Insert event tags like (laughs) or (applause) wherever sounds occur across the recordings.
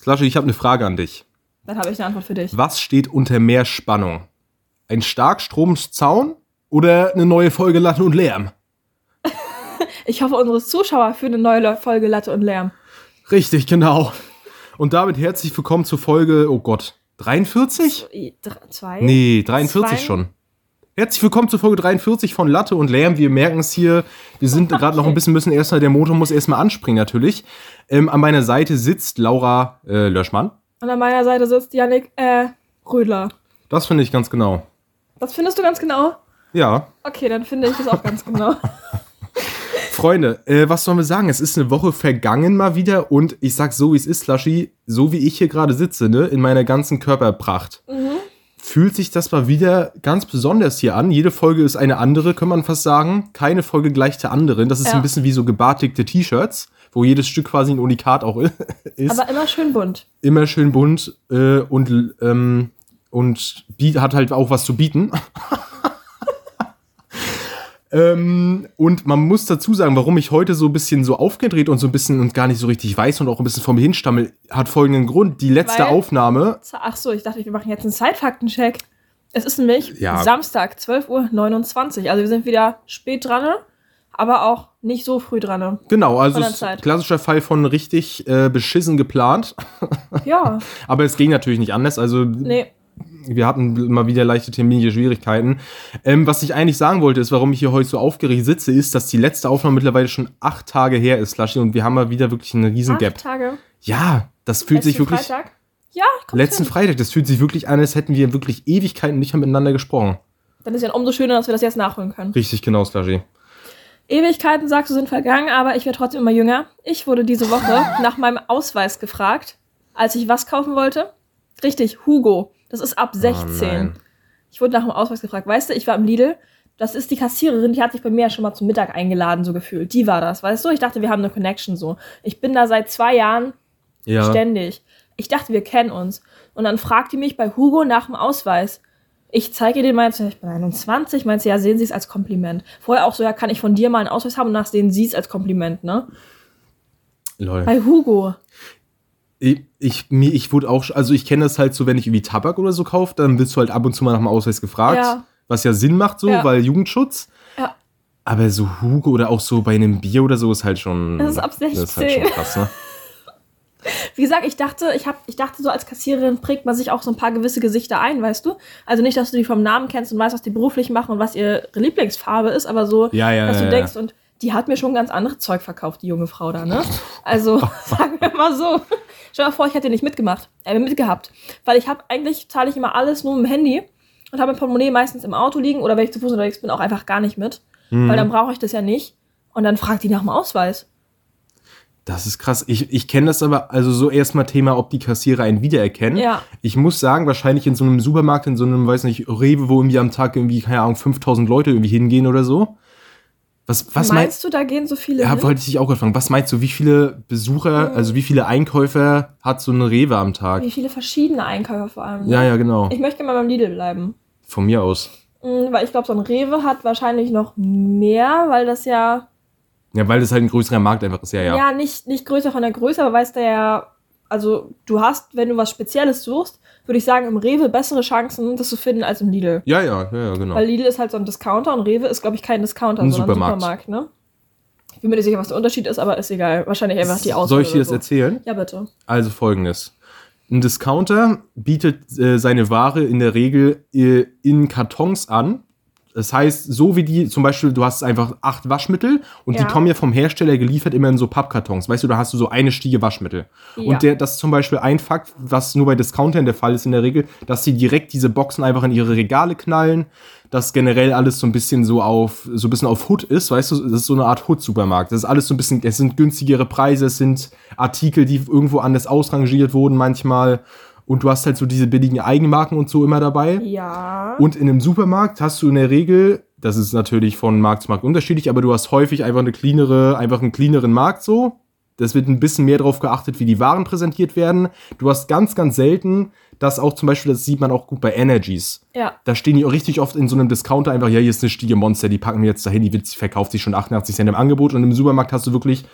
Slasche, ich habe eine Frage an dich. Dann habe ich eine Antwort für dich. Was steht unter mehr Spannung? Ein Starkstromzaun oder eine neue Folge Latte und Lärm? (laughs) Ich hoffe, unsere Zuschauer für eine neue Folge Latte und Lärm. Richtig, genau. Und damit herzlich willkommen zur Folge, oh Gott, 43? Zwei? Nee, 43 Zwei? schon. Herzlich willkommen zur Folge 43 von Latte und Lärm. Wir merken es hier, wir sind gerade noch ein bisschen, müssen erstmal, der Motor muss erstmal anspringen natürlich. Ähm, an meiner Seite sitzt Laura äh, Löschmann. Und an meiner Seite sitzt Yannick äh, Rödler. Das finde ich ganz genau. Das findest du ganz genau? Ja, Okay, dann finde ich das auch ganz genau. (laughs) Freunde, äh, was sollen wir sagen? Es ist eine Woche vergangen mal wieder und ich sag so, wie es ist, Laschi, so wie ich hier gerade sitze, ne, in meiner ganzen Körperpracht, fühlt sich das mal wieder ganz besonders hier an. Jede Folge ist eine andere, kann man fast sagen. Keine Folge gleich der anderen. Das ist Ja. ein bisschen wie so gebartigte T-Shirts, wo jedes Stück quasi ein Unikat auch (laughs) ist. Aber immer schön bunt. Immer schön bunt äh, und, ähm, und hat halt auch was zu bieten. (laughs) ähm, und man muss dazu sagen, warum ich heute so ein bisschen so aufgedreht und so ein bisschen und gar nicht so richtig weiß und auch ein bisschen vor mir hinstammel, hat folgenden Grund. Die letzte Weil- Aufnahme, Ach so, ich dachte, wir machen jetzt einen Zeitfaktencheck. Es ist nämlich Ja. Samstag, 12.29 Uhr. Also wir sind wieder spät dran, aber auch nicht so früh dran. genau, also klassischer Fall von richtig äh, beschissen geplant. Ja, (laughs) Aber es ging natürlich nicht anders. Also nee. Wir hatten mal wieder leichte terminliche Schwierigkeiten. Ähm, was ich eigentlich sagen wollte, ist, warum ich hier heute so aufgeregt sitze, ist, dass die letzte Aufnahme mittlerweile schon acht Tage her ist, Laschi, und wir haben mal wieder wirklich einen riesen Acht Gap. Tage. Ja, das fühlt sich Letzten wirklich. Freitag? Ja, kommt Letzten hin. Freitag, das fühlt sich wirklich an, als hätten wir wirklich Ewigkeiten nicht mehr miteinander gesprochen. Dann ist ja umso schöner, dass wir das jetzt nachholen können. Richtig genau, Slashy. Ewigkeiten, sagst du, sind vergangen, aber ich werde trotzdem immer jünger. Ich wurde diese Woche nach meinem Ausweis gefragt, als ich was kaufen wollte. Richtig, Hugo. Das ist ab 16. nein. ich wurde nach dem Ausweis gefragt. Weißt du, ich war im Lidl. Das ist die Kassiererin, die hat sich bei mir ja schon mal zum Mittag eingeladen, so gefühlt. Die war das, weißt du? Ich dachte, wir haben eine Connection so. Ich bin da seit zwei Jahren Ja. ständig. Ich dachte, wir kennen uns. Und dann fragt die mich bei Hugo nach dem Ausweis. Ich zeige ihr den mal, ich bin 21, meint sie, ja, sehen Sie es als Kompliment. Vorher auch so, ja, kann ich von dir mal einen Ausweis haben und nach sehen Sie es als Kompliment, ne? Lol. Bei Hugo. Ich, ich, ich wurde auch, also ich kenne das halt so, wenn ich irgendwie Tabak oder so kaufe, dann wirst du halt ab und zu mal nach dem Ausweis gefragt. Ja. Was ja Sinn macht so, Ja. weil Jugendschutz. Ja. Aber so Hugo oder auch so bei einem Bier oder so ist halt schon. Das ist ab Das ist halt 16. schon krass, ne? (laughs) Wie gesagt, ich dachte, ich, hab, ich dachte, so als Kassiererin prägt man sich auch so ein paar gewisse Gesichter ein, weißt du? Also nicht, dass du die vom Namen kennst und weißt, was die beruflich machen und was ihre Lieblingsfarbe ist, aber so, Ja, ja, dass du ja, denkst, und die hat mir schon ganz anderes Zeug verkauft, die junge Frau da, ne? Also, (laughs) sagen wir mal so. Stell dir mal vor, ich hätte nicht mitgemacht, äh, mitgehabt. Weil ich habe eigentlich, zahle ich immer alles nur mit dem Handy und habe mein Portemonnaie meistens im Auto liegen oder wenn ich zu Fuß unterwegs bin, auch einfach gar nicht mit. Mhm. Weil dann brauche ich das ja nicht. Und dann fragt die nach dem Ausweis. Das ist krass. Ich, ich kenne das aber, also so erstmal Thema, ob die Kassierer einen wiedererkennen. Ja. Ich muss sagen, wahrscheinlich in so einem Supermarkt, in so einem, weiß nicht, Rewe, wo irgendwie am Tag irgendwie, keine Ahnung, 5000 Leute irgendwie hingehen oder so. Was, was meinst Meinst du, da gehen so viele Ja, hin? wollte ich dich auch gerade fragen. Was meinst du, wie viele Besucher, also wie viele Einkäufer hat so eine Rewe am Tag? Wie viele verschiedene Einkäufer vor allem. ne? Ja, ja, genau. Ich möchte mal beim Lidl bleiben. Von mir aus. Mm, Weil ich glaube, so ein Rewe hat wahrscheinlich noch mehr, weil das ja, Ja, weil das halt ein größerer Markt einfach ist, ja, ja, ja. nicht, nicht größer von der Größe, aber weißt du ja, also du hast, wenn du was Spezielles suchst, würde ich sagen, im Rewe bessere Chancen, das zu finden als im Lidl. Ja, ja, ja, ja, genau. Weil Lidl ist halt so ein Discounter und Rewe ist, glaube ich, kein Discounter, Ein sondern Supermarkt. ein Supermarkt, ne? Ich bin mir nicht sicher, was der Unterschied ist, aber ist egal. Wahrscheinlich einfach die Auswahl. Soll ich dir das so. erzählen? Ja, bitte. Also folgendes. Ein Discounter bietet äh, seine Ware in der Regel äh, in Kartons an. Das heißt, so wie die, zum Beispiel, du hast einfach acht Waschmittel und Ja. die kommen ja vom Hersteller geliefert immer in so Pappkartons. Weißt du, da hast du so eine Stiege Waschmittel. Ja. Und der, das ist zum Beispiel ein Fakt, was nur bei Discountern der Fall ist in der Regel, dass sie direkt diese Boxen einfach in ihre Regale knallen, dass generell alles so ein bisschen so auf, so ein bisschen auf Hood ist, weißt du, das ist so eine Art Hood-Supermarkt. Das ist alles so ein bisschen, es sind günstigere Preise, es sind Artikel, die irgendwo anders ausrangiert wurden manchmal. Und du hast halt so diese billigen Eigenmarken und so immer dabei. Ja. Und in einem Supermarkt hast du in der Regel, das ist natürlich von Markt zu Markt unterschiedlich, aber du hast häufig einfach eine cleanere, einfach einen cleaneren Markt so. Das wird ein bisschen mehr darauf geachtet, wie die Waren präsentiert werden. Du hast ganz, ganz selten, dass auch zum Beispiel, das sieht man auch gut bei Energies. ja. Da stehen die auch richtig oft in so einem Discounter einfach, ja, hier ist eine Stiege Monster, die packen wir jetzt dahin, die wird, verkauft sich schon 88 Cent im Angebot. Und im Supermarkt hast du wirklich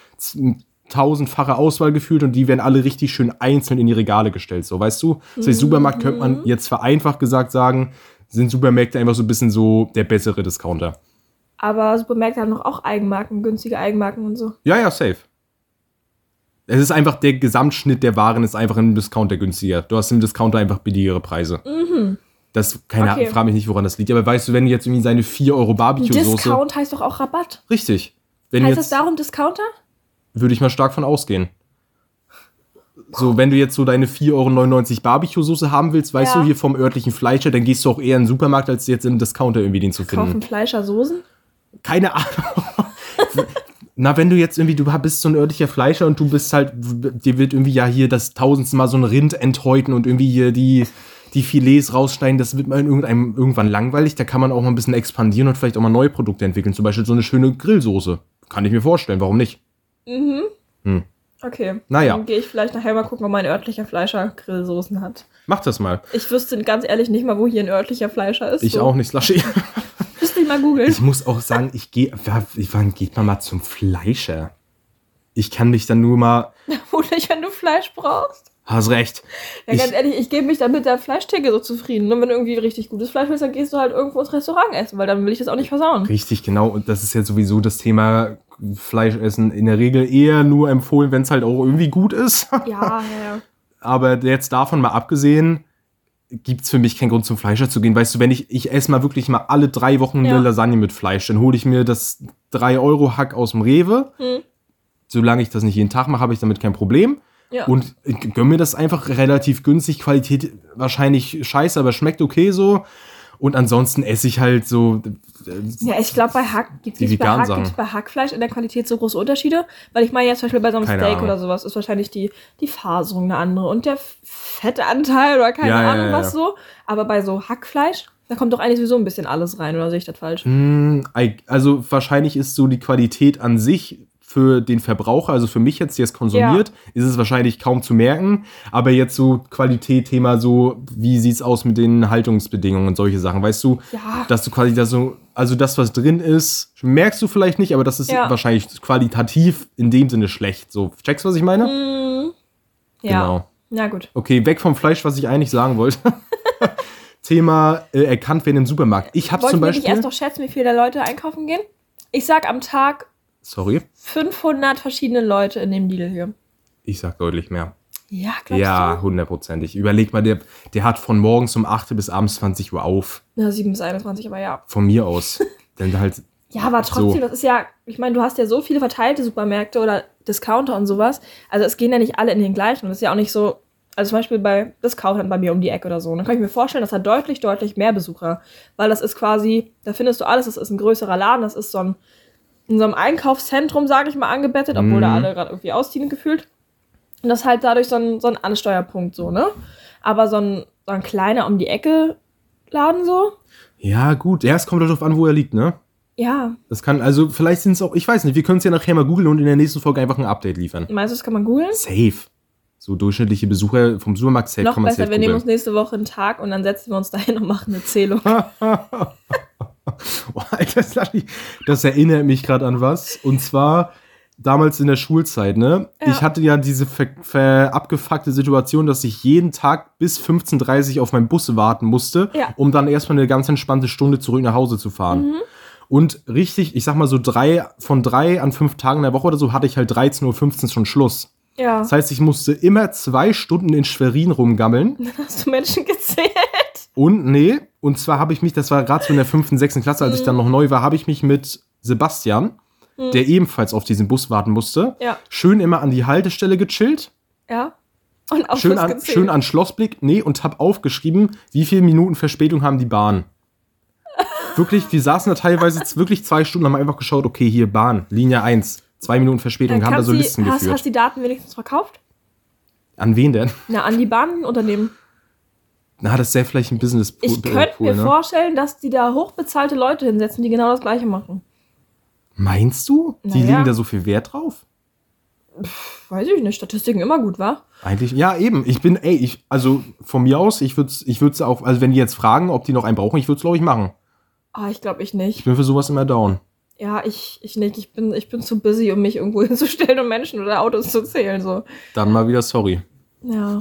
tausendfache Auswahl gefühlt und die werden alle richtig schön einzeln in die Regale gestellt. So, weißt du? Das heißt, Supermarkt könnte man jetzt vereinfacht gesagt sagen, sind Supermärkte einfach so ein bisschen so der bessere Discounter. Aber Supermärkte haben doch auch Eigenmarken, günstige Eigenmarken und so. Ja, ja, safe. Es ist einfach der Gesamtschnitt der Waren ist einfach im Discounter günstiger. Du hast im Discounter einfach billigere Preise. Das, keine Okay. Ahnung, frage mich nicht, woran das liegt. Aber weißt du, wenn du jetzt irgendwie seine 4 Euro Barbecue-Soße. Discount heißt doch auch Rabatt. Richtig. Wenn Heißt das darum Discounter? Würde ich mal stark von ausgehen. So, wenn du jetzt so deine 4,99 Euro Barbecue-Soße haben willst, weißt Ja. du, hier vom örtlichen Fleischer, dann gehst du auch eher in den Supermarkt, als jetzt im Discounter irgendwie den zu finden. Kaufen Fleischer Soßen? Keine Ahnung. (laughs) Na, wenn du jetzt irgendwie, du bist so ein örtlicher Fleischer und du bist halt, dir wird irgendwie ja hier das tausendste Mal so ein Rind enthäuten und irgendwie hier die, die Filets rausschneiden, das wird mal in irgendeinem irgendwann langweilig. Da kann man auch mal ein bisschen expandieren und vielleicht auch mal neue Produkte entwickeln. Zum Beispiel so eine schöne Grillsoße. Kann ich mir vorstellen, warum nicht? Okay. Naja. Dann gehe ich vielleicht nachher mal gucken, ob mein örtlicher Fleischer Grillsoßen hat. Mach das mal. Ich wüsste ganz ehrlich nicht mal, wo hier ein örtlicher Fleischer ist. Ich so. auch nicht, Slushy. (laughs) Müsste ich mal googeln. Ich muss auch sagen, ich gehe, wann geht man mal zum Fleischer? Ich kann mich dann nur mal, (laughs) Vermutlich, wenn du Fleisch brauchst. hast recht. Ja, Ich- ganz ehrlich, ich gebe mich dann mit der Fleischtheke so zufrieden. Und wenn du irgendwie richtig gutes Fleisch willst, dann gehst du halt irgendwo ins Restaurant essen, weil dann will ich das auch nicht versauen. Richtig, genau. Und das ist ja sowieso das Thema Fleischessen in der Regel eher nur empfohlen, wenn es halt auch irgendwie gut ist. Ja, ja. (laughs) Aber jetzt davon mal abgesehen, gibt's für mich keinen Grund zum Fleischer zu gehen. Weißt du, wenn ich, ich esse mal wirklich mal alle drei Wochen Ja. eine Lasagne mit Fleisch, dann hole ich mir das 3-Euro-Hack aus dem Rewe. Hm. Solange ich das nicht jeden Tag mache, habe ich damit kein Problem. Ja. Und gönn mir das einfach relativ günstig. Qualität wahrscheinlich scheiße, aber schmeckt okay so. Und ansonsten esse ich halt so. Ja, ich glaube, bei Hack gibt es bei, Hack, gibt's bei Hackfleisch in der Qualität so große Unterschiede. Weil ich meine jetzt zum Beispiel bei so einem Keine Steak Ahnung. oder sowas ist wahrscheinlich die, die Faserung eine andere und der Fettanteil oder keine Ja, ja, Ahnung ja, was so. Aber bei so Hackfleisch, da kommt doch eigentlich sowieso ein bisschen alles rein, oder sehe ich das falsch? Mm, ei- Also wahrscheinlich ist so die Qualität an sich für den Verbraucher, also für mich jetzt, der es konsumiert, ist es wahrscheinlich kaum zu merken. Aber jetzt so Qualität, Thema so, wie sieht's aus mit den Haltungsbedingungen und solche Sachen, weißt du? Ja. Dass du quasi da so, also das, was drin ist, merkst du vielleicht nicht, aber das ist Ja. wahrscheinlich qualitativ in dem Sinne schlecht. So, checkst du, was ich meine? Mm, ja. Genau. Na gut. Okay, weg vom Fleisch, was ich eigentlich sagen wollte. (laughs) Thema äh, erkannt werden im Supermarkt. Ich habe zum Beispiel. erst noch schätzen, wie viele Leute einkaufen gehen? Ich sag am Tag Sorry, 500 verschiedene Leute in dem Lidl hier. ich sag deutlich mehr. Ja, glaubst Ja, hundertprozentig. Überleg mal, der, der hat von morgens um 8 bis abends 20 Uhr auf. Ja, 7 bis 21, aber ja. Von mir aus. (laughs) Denn halt, Ja, aber trotzdem, So. das ist ja, ich meine, du hast ja so viele verteilte Supermärkte oder Discounter und sowas. Also es gehen ja nicht alle in den gleichen. Und das ist ja auch nicht so, also zum Beispiel bei Discountern bei mir um die Ecke oder so. Dann kann ich mir vorstellen, das hat deutlich, deutlich mehr Besucher. Weil das ist quasi, da findest du alles, das ist ein größerer Laden, das ist so ein, in so einem Einkaufszentrum, sage ich mal, angebettet, obwohl Mhm. da alle gerade irgendwie ausziehen gefühlt. Und das ist halt dadurch so ein, so ein Ansteuerpunkt so, ne? Aber so ein, so ein kleiner um die Ecke Laden so, ja, gut. Ja, es kommt halt darauf an, wo er liegt, ne? ja, Das kann, also vielleicht sind es auch, ich weiß nicht, wir können es ja nachher mal googeln und in der nächsten Folge einfach ein Update liefern. meinst du, das kann man googeln? Safe. So durchschnittliche Besucher vom Supermarkt safe Noch kann man besser, wir nehmen uns nächste Woche einen Tag und dann setzen wir uns dahin und machen eine Zählung. (laughs) (laughs) Oh, Alter, das erinnert mich gerade an was. Und zwar damals in der Schulzeit, ne? Ja. Ich hatte ja diese ver ver abgefuckte Situation, dass ich jeden Tag bis 15.30 Uhr auf meinen Bus warten musste, Ja. um dann erstmal eine ganz entspannte Stunde zurück nach Hause zu fahren. Mhm. Und richtig, ich sag mal so drei, von drei an fünf Tagen in der Woche oder so hatte ich halt 13.15 Uhr schon Schluss. Ja. Das heißt, ich musste immer zwei Stunden in Schwerin rumgammeln. (laughs) Hast du Menschen gezählt? Und nee, und zwar habe ich mich, das war gerade so in der fünften, sechsten Klasse, als ich dann noch neu war, habe ich mich mit Sebastian, der ebenfalls auf diesen Bus warten musste, Ja. schön immer an die Haltestelle gechillt, Ja. Und auch schön an, schön an Schlossblick, nee, und habe aufgeschrieben, wie viele Minuten Verspätung haben die Bahn. (laughs) Wirklich, wir saßen da teilweise wirklich zwei Stunden, haben einfach geschaut, okay, hier Bahn, Linie 1, zwei Minuten Verspätung, Dann haben da so Listen hast, geführt. hast die Daten wenigstens verkauft? An wen denn? Na, an die Bahnunternehmen. Na, das ist ja vielleicht ein business Ich könnte mir vorstellen, dass die da hochbezahlte Leute hinsetzen, die genau das Gleiche machen. Meinst du? Die legen da so viel Wert drauf? Weiß ich nicht. Statistiken immer gut, wa? Eigentlich, ja, eben. Ich bin, ey, ich, also von mir aus, ich würde es ich würd's auch, also wenn die jetzt fragen, ob die noch einen brauchen, ich würde es, glaube ich, machen. Ah, ich glaube ich Ich nicht. bin für sowas immer down. Ja, ich, ich nicht. Ich bin, ich bin zu busy, um mich irgendwo (laughs) hinzustellen und Menschen oder Autos zu zählen. So. Dann mal wieder sorry. Ja.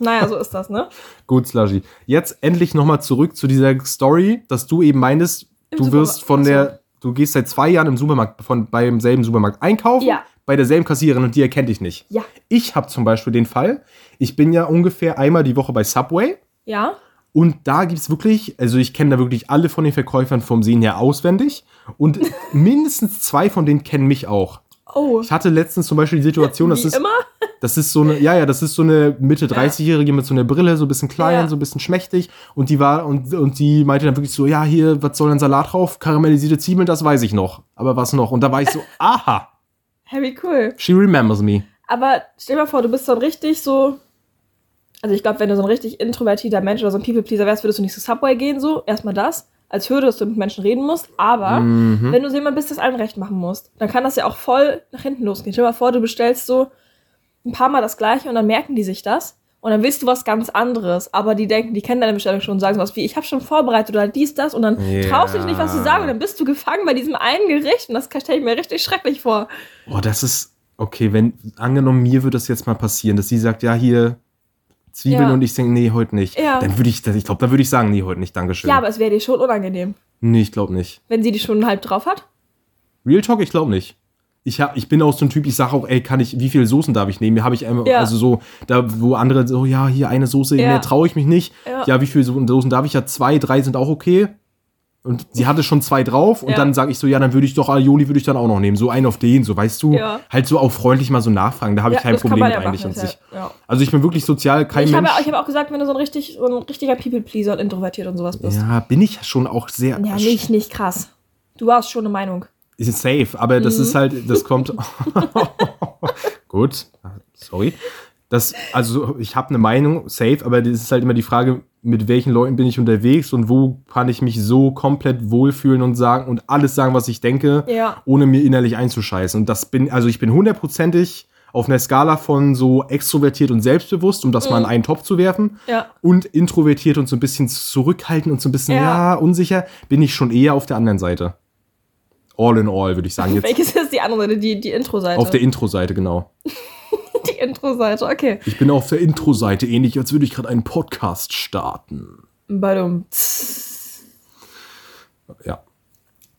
naja, so ist das, ne? (laughs) Gut, Slushy. Jetzt endlich nochmal zurück zu dieser Story, dass du eben meintest, Im du wirst Supermarkt, von ach so. der, du gehst seit zwei Jahren im Supermarkt, von, beim selben Supermarkt einkaufen, Ja. bei derselben Kassiererin und die erkennt dich nicht. Ja. Ich habe zum Beispiel den Fall, ich bin ja ungefähr einmal die Woche bei Subway Ja? und da gibt es wirklich, also ich kenne da wirklich alle von den Verkäufern vom Sehen her auswendig und (laughs) mindestens zwei von denen kennen mich auch. Oh. Ich hatte letztens zum Beispiel die Situation, das Wie ist, immer? Das ist so eine, ja, ja, das ist so eine Mitte 30-Jährige mit so einer Brille, so ein bisschen klein, Ja. so ein bisschen schmächtig. Und die war, und, und die meinte dann wirklich so, ja, hier, was soll ein Salat drauf? Karamellisierte Zwiebeln, das weiß ich noch. Aber was noch? Und da war ich so, (laughs) aha, wie cool. she remembers me. Aber stell dir mal vor, du bist so ein richtig so. Also ich glaube, wenn du so ein richtig introvertierter Mensch oder so ein People-Pleaser wärst, würdest du nicht zu Subway gehen, so. Erstmal das. Als Hürde, dass du mit Menschen reden musst. Aber Mhm. wenn du so jemand bist, das allen recht machen musst, dann kann das ja auch voll nach hinten losgehen. Stell dir mal vor, du bestellst so ein paar Mal das Gleiche und dann merken die sich das. Und dann willst du was ganz anderes. Aber die denken, die kennen deine Bestellung schon und sagen sowas wie, ich habe schon vorbereitet oder dies, das. Und dann Ja. traust du dich nicht, was zu sagen. Und dann bist du gefangen bei diesem einen Gericht. Und das stelle ich mir richtig schrecklich vor. Oh, das ist, okay, wenn, angenommen, mir würde das jetzt mal passieren, dass sie sagt, ja, hier, Zwiebeln Ja. und ich denke, nee, heute nicht. Ja. Dann würde ich, ich glaube, da würde ich sagen, nee, heute nicht, Dankeschön. Ja, aber es wäre dir schon unangenehm, nee, ich glaube nicht. wenn sie die schon halb drauf hat. Real Talk, ich glaube nicht. Ich, hab, ich bin auch so ein Typ, ich sage auch, ey, kann ich, wie viele Soßen darf ich nehmen? Hier habe ich einmal, Ja. also so, da, wo andere so, ja, hier eine Soße, Ja. mehr traue ich mich nicht. Ja. Ja. wie viele So- Soßen darf ich? Ja, zwei, drei sind auch okay. Und sie hatte schon zwei drauf und dann sage ich so, ja, dann würde ich doch Aioli würde ich dann auch noch nehmen. So einen auf den, so weißt du, halt so auch freundlich mal so nachfragen. Da habe ich kein Problem mit eigentlich an sich. ja. Ja. Also ich bin wirklich sozial, kein Ich habe, Mensch. ich habe auch gesagt, wenn du so ein, richtig, so ein richtiger People-Pleaser und introvertiert und sowas bist. ja, bin ich schon auch sehr. Ja, nicht, nicht krass. Du hast schon eine Meinung. Ist safe, aber das Mhm. ist halt, das kommt. (laughs) Gut, sorry. Das, also ich habe eine Meinung, safe, aber das ist halt immer die Frage, mit welchen Leuten bin ich unterwegs und wo kann ich mich so komplett wohlfühlen und sagen und alles sagen, was ich denke, Ja. ohne mir innerlich einzuscheißen. Und das bin, also ich bin hundertprozentig auf einer Skala von so extrovertiert und selbstbewusst, um das mal in einen Topf zu werfen, Ja. und introvertiert und so ein bisschen zurückhaltend und so ein bisschen, ja, Ja. unsicher, bin ich schon eher auf der anderen Seite. All in all, würde ich sagen. Jetzt Welches ist die andere Seite? Die, die Intro-Seite. auf der Intro-Seite, genau. (laughs) die Intro-Seite, okay. Ich bin auf der Intro-Seite, ähnlich als würde ich gerade einen Podcast starten. Badum. Ja,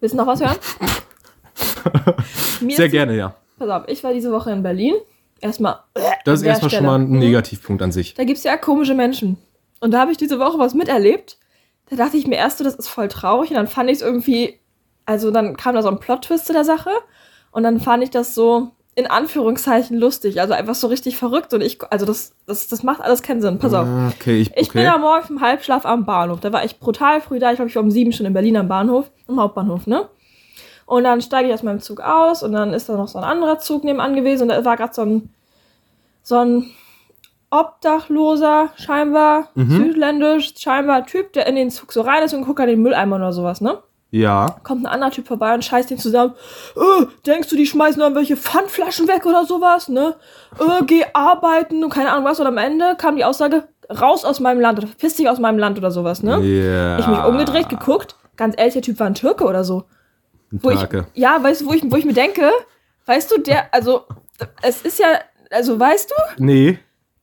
Willst du noch was hören? (laughs) Sehr gerne, ja. Pass auf, ich war diese Woche in Berlin. Erstmal. Das ist erstmal schon mal ein. Negativpunkt an sich. Da gibt es ja komische Menschen. Und da habe ich diese Woche was miterlebt. Da dachte ich mir erst so, das ist voll traurig. Und dann fand ich es irgendwie. Also dann kam da so ein Plot-Twist zu der Sache. Und dann fand ich das so in Anführungszeichen lustig. Also einfach so richtig verrückt. Und ich. Also das, das, das macht alles keinen Sinn. Pass auf. Ah, Okay, ich, Ich bin okay. am Morgen im Halbschlaf am Bahnhof. Da war ich brutal früh da. Ich glaube, ich war um sieben schon in Berlin am Bahnhof, im Hauptbahnhof, ne? Und dann steige ich aus meinem Zug aus und dann ist da noch so ein anderer Zug nebenan gewesen und da war gerade so ein, so ein Obdachloser, scheinbar, Mhm. südländisch, scheinbar Typ, der in den Zug so rein ist und guckt an den Mülleimer oder sowas, ne? Ja. Kommt ein anderer Typ vorbei und scheißt den zusammen. Äh, denkst du, die schmeißen irgendwelche Pfandflaschen weg oder sowas, ne? Äh, geh arbeiten und keine Ahnung was. Und am Ende kam die Aussage, raus aus meinem Land oder verpiss dich aus meinem Land oder sowas, ne? Ja. Ich mich umgedreht, geguckt. Ganz ehrlich, der Typ war ein Türke oder so. Wo ich, ja, weißt du, wo ich, wo ich mir denke, weißt du, der, also, es ist ja, also weißt du, Nee.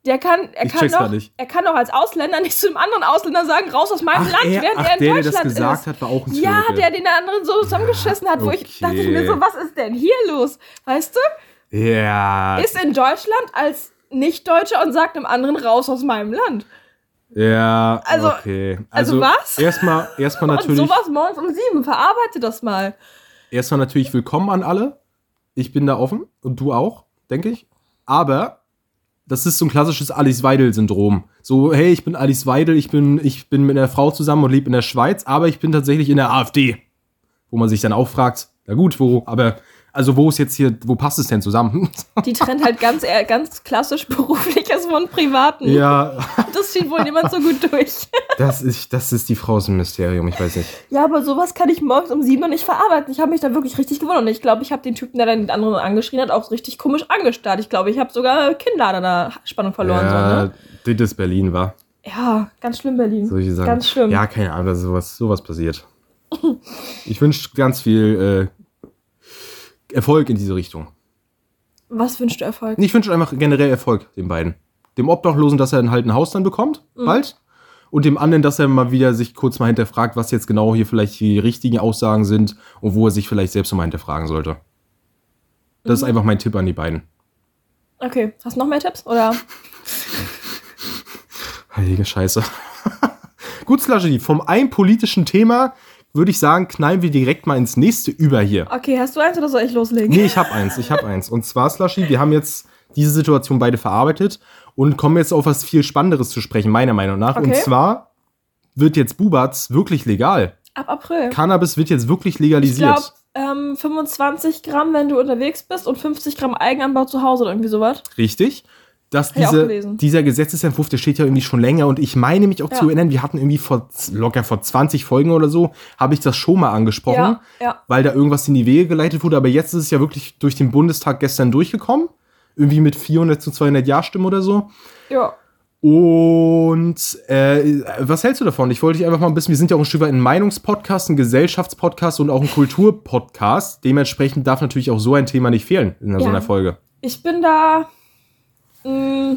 Der kann, er Ich kann nicht. er kann doch als Ausländer nicht zu einem anderen Ausländer sagen, raus aus meinem Ach, Land, er, während ach er in der, der Deutschland das gesagt ist. hat, war auch ein Ja, Türke. der den anderen so zusammengeschissen hat, wo ich okay. dachte ich mir so, was ist denn hier los? Weißt du? Ja. Ist in Deutschland als Nicht-Deutscher und sagt einem anderen raus aus meinem Land. Ja, Also- okay. also was? Erstmal, erstmal (laughs) Und natürlich, sowas morgens um sieben, verarbeite das mal. erstmal natürlich willkommen an alle. Ich bin da offen und du auch, denke ich. Aber das ist so ein klassisches Alice Weidel-Syndrom. So, hey, ich bin Alice Weidel, ich bin, ich bin mit einer Frau zusammen und lebe in der Schweiz, aber ich bin tatsächlich in der AfD. Wo man sich dann auch fragt, na gut, wo, aber, also wo ist jetzt hier, wo passt es denn zusammen? (laughs) Die trennt halt ganz, ganz klassisch berufliches von privaten. ja, Das zieht wohl niemand so gut durch. das ist, das ist die Frau aus dem Mysterium, ich weiß nicht. Ja, aber sowas kann ich morgens um sieben noch nicht verarbeiten. Ich habe mich da wirklich richtig gewundert. Und ich glaube, ich habe den Typen, der dann den anderen angeschrien hat, auch richtig komisch angestarrt. Ich glaube, ich habe sogar Kinnlader da Spannung verloren. ja, So, ne? das ist Berlin, war. ja, ganz schlimm, Berlin. solche Sachen. Ganz schlimm. Ja, keine Ahnung, dass sowas, sowas passiert. Ich wünsche ganz viel Erfolg in diese Richtung. Was wünschst du Erfolg? Ich wünsche einfach generell Erfolg den beiden. Dem Obdachlosen, dass er dann halt ein Haus dann bekommt, bald. Und dem anderen, dass er mal wieder sich kurz mal hinterfragt, was jetzt genau hier vielleicht die richtigen Aussagen sind und wo er sich vielleicht selbst nochmal hinterfragen sollte. Das ist einfach mein Tipp an die beiden. Okay, hast du noch mehr Tipps? Oder? (laughs) Heilige Scheiße. (laughs) Gut, Slushy, vom einen politischen Thema würde ich sagen, knallen wir direkt mal ins nächste über hier. Okay, hast du eins oder soll ich loslegen? Nee, ich habe eins, ich habe eins. Und zwar, Slushy, wir haben jetzt diese Situation beide verarbeitet und kommen jetzt auf was viel Spannenderes zu sprechen, meiner Meinung nach. Und Okay. zwar wird jetzt Bubatz wirklich legal. Ab April. Cannabis wird jetzt wirklich Ich legalisiert. glaube, ähm, 25 Gramm, wenn du unterwegs bist und 50 Gramm Eigenanbau zu Hause oder irgendwie sowas. Richtig. Dass diese, dieser Gesetzesentwurf, der steht ja irgendwie schon länger und ich meine mich auch Ja. zu erinnern, wir hatten irgendwie vor locker vor 20 Folgen oder so, habe ich das schon mal angesprochen, Ja, ja. weil da irgendwas in die Wege geleitet wurde, aber jetzt ist es ja wirklich durch den Bundestag gestern durchgekommen, irgendwie mit 400 zu 200 Ja-Stimmen oder so. Ja. Und äh, was hältst du davon? Ich wollte dich einfach mal ein bisschen, wir sind ja auch ein Stück weit ein Meinungspodcast, ein Gesellschaftspodcast und auch ein Kulturpodcast. Dementsprechend darf natürlich auch so ein Thema nicht fehlen in so einer Folge. Ich bin da. Mh,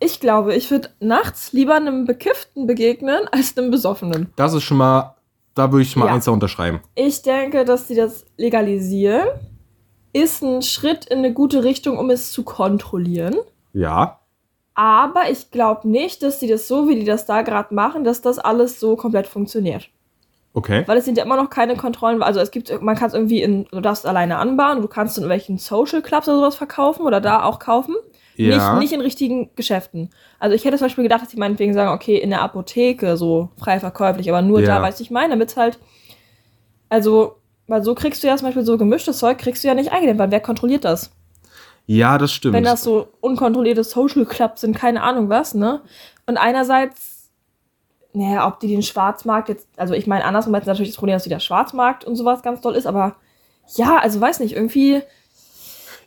ich glaube, ich würde nachts lieber einem Bekifften begegnen als einem Besoffenen. Das ist schon mal, da würde ich mal Ja. eins unterschreiben. Ich denke, dass sie das legalisieren, ist ein Schritt in eine gute Richtung, um es zu kontrollieren. Ja. Aber ich glaube nicht, dass sie das so, wie die das da gerade machen, dass das alles so komplett funktioniert. Okay. Weil es sind ja immer noch keine Kontrollen. Also es gibt, man kann es irgendwie in, du darfst alleine anbauen, du kannst in welchen Social Clubs oder sowas verkaufen oder da auch kaufen. Ja. Nicht, nicht in richtigen Geschäften. Also ich hätte zum Beispiel gedacht, dass sie meinetwegen sagen, okay, in der Apotheke so frei verkäuflich, aber nur Ja. da, weiß ich meine, damit es halt, also, weil so kriegst du ja zum Beispiel so gemischtes Zeug, kriegst du ja nicht eingedämmt, weil wer kontrolliert das? Ja, das stimmt. Wenn das so unkontrollierte Social Clubs sind, keine Ahnung was, ne? Und einerseits, naja, ob die den Schwarzmarkt jetzt, also ich meine, andersrum ist natürlich das Problem, dass der Schwarzmarkt und sowas ganz toll ist, aber ja, also weiß nicht, irgendwie,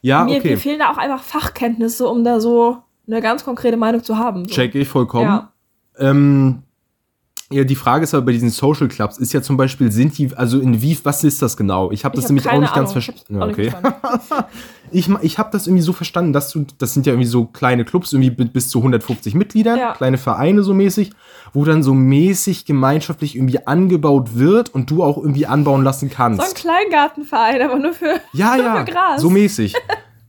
ja, mir, okay. mir fehlen da auch einfach Fachkenntnisse, um da so eine ganz konkrete Meinung zu haben. So. Check ich vollkommen. Ja. Ähm, ja, die Frage ist aber bei diesen Social Clubs, ist ja zum Beispiel, sind die, also in wie, was ist das genau? Ich habe das hab nämlich auch nicht ganz Ahnung, ich verstanden. Ja, (laughs) okay. Ich, ich habe das irgendwie so verstanden, dass du, das sind ja irgendwie so kleine Clubs, irgendwie bi- bis zu 150 Mitgliedern, Ja. kleine Vereine so mäßig, wo dann so mäßig gemeinschaftlich irgendwie angebaut wird und du auch irgendwie anbauen lassen kannst. So ein Kleingartenverein, aber nur für. Ja, (laughs) Nur ja, für Gras. so mäßig.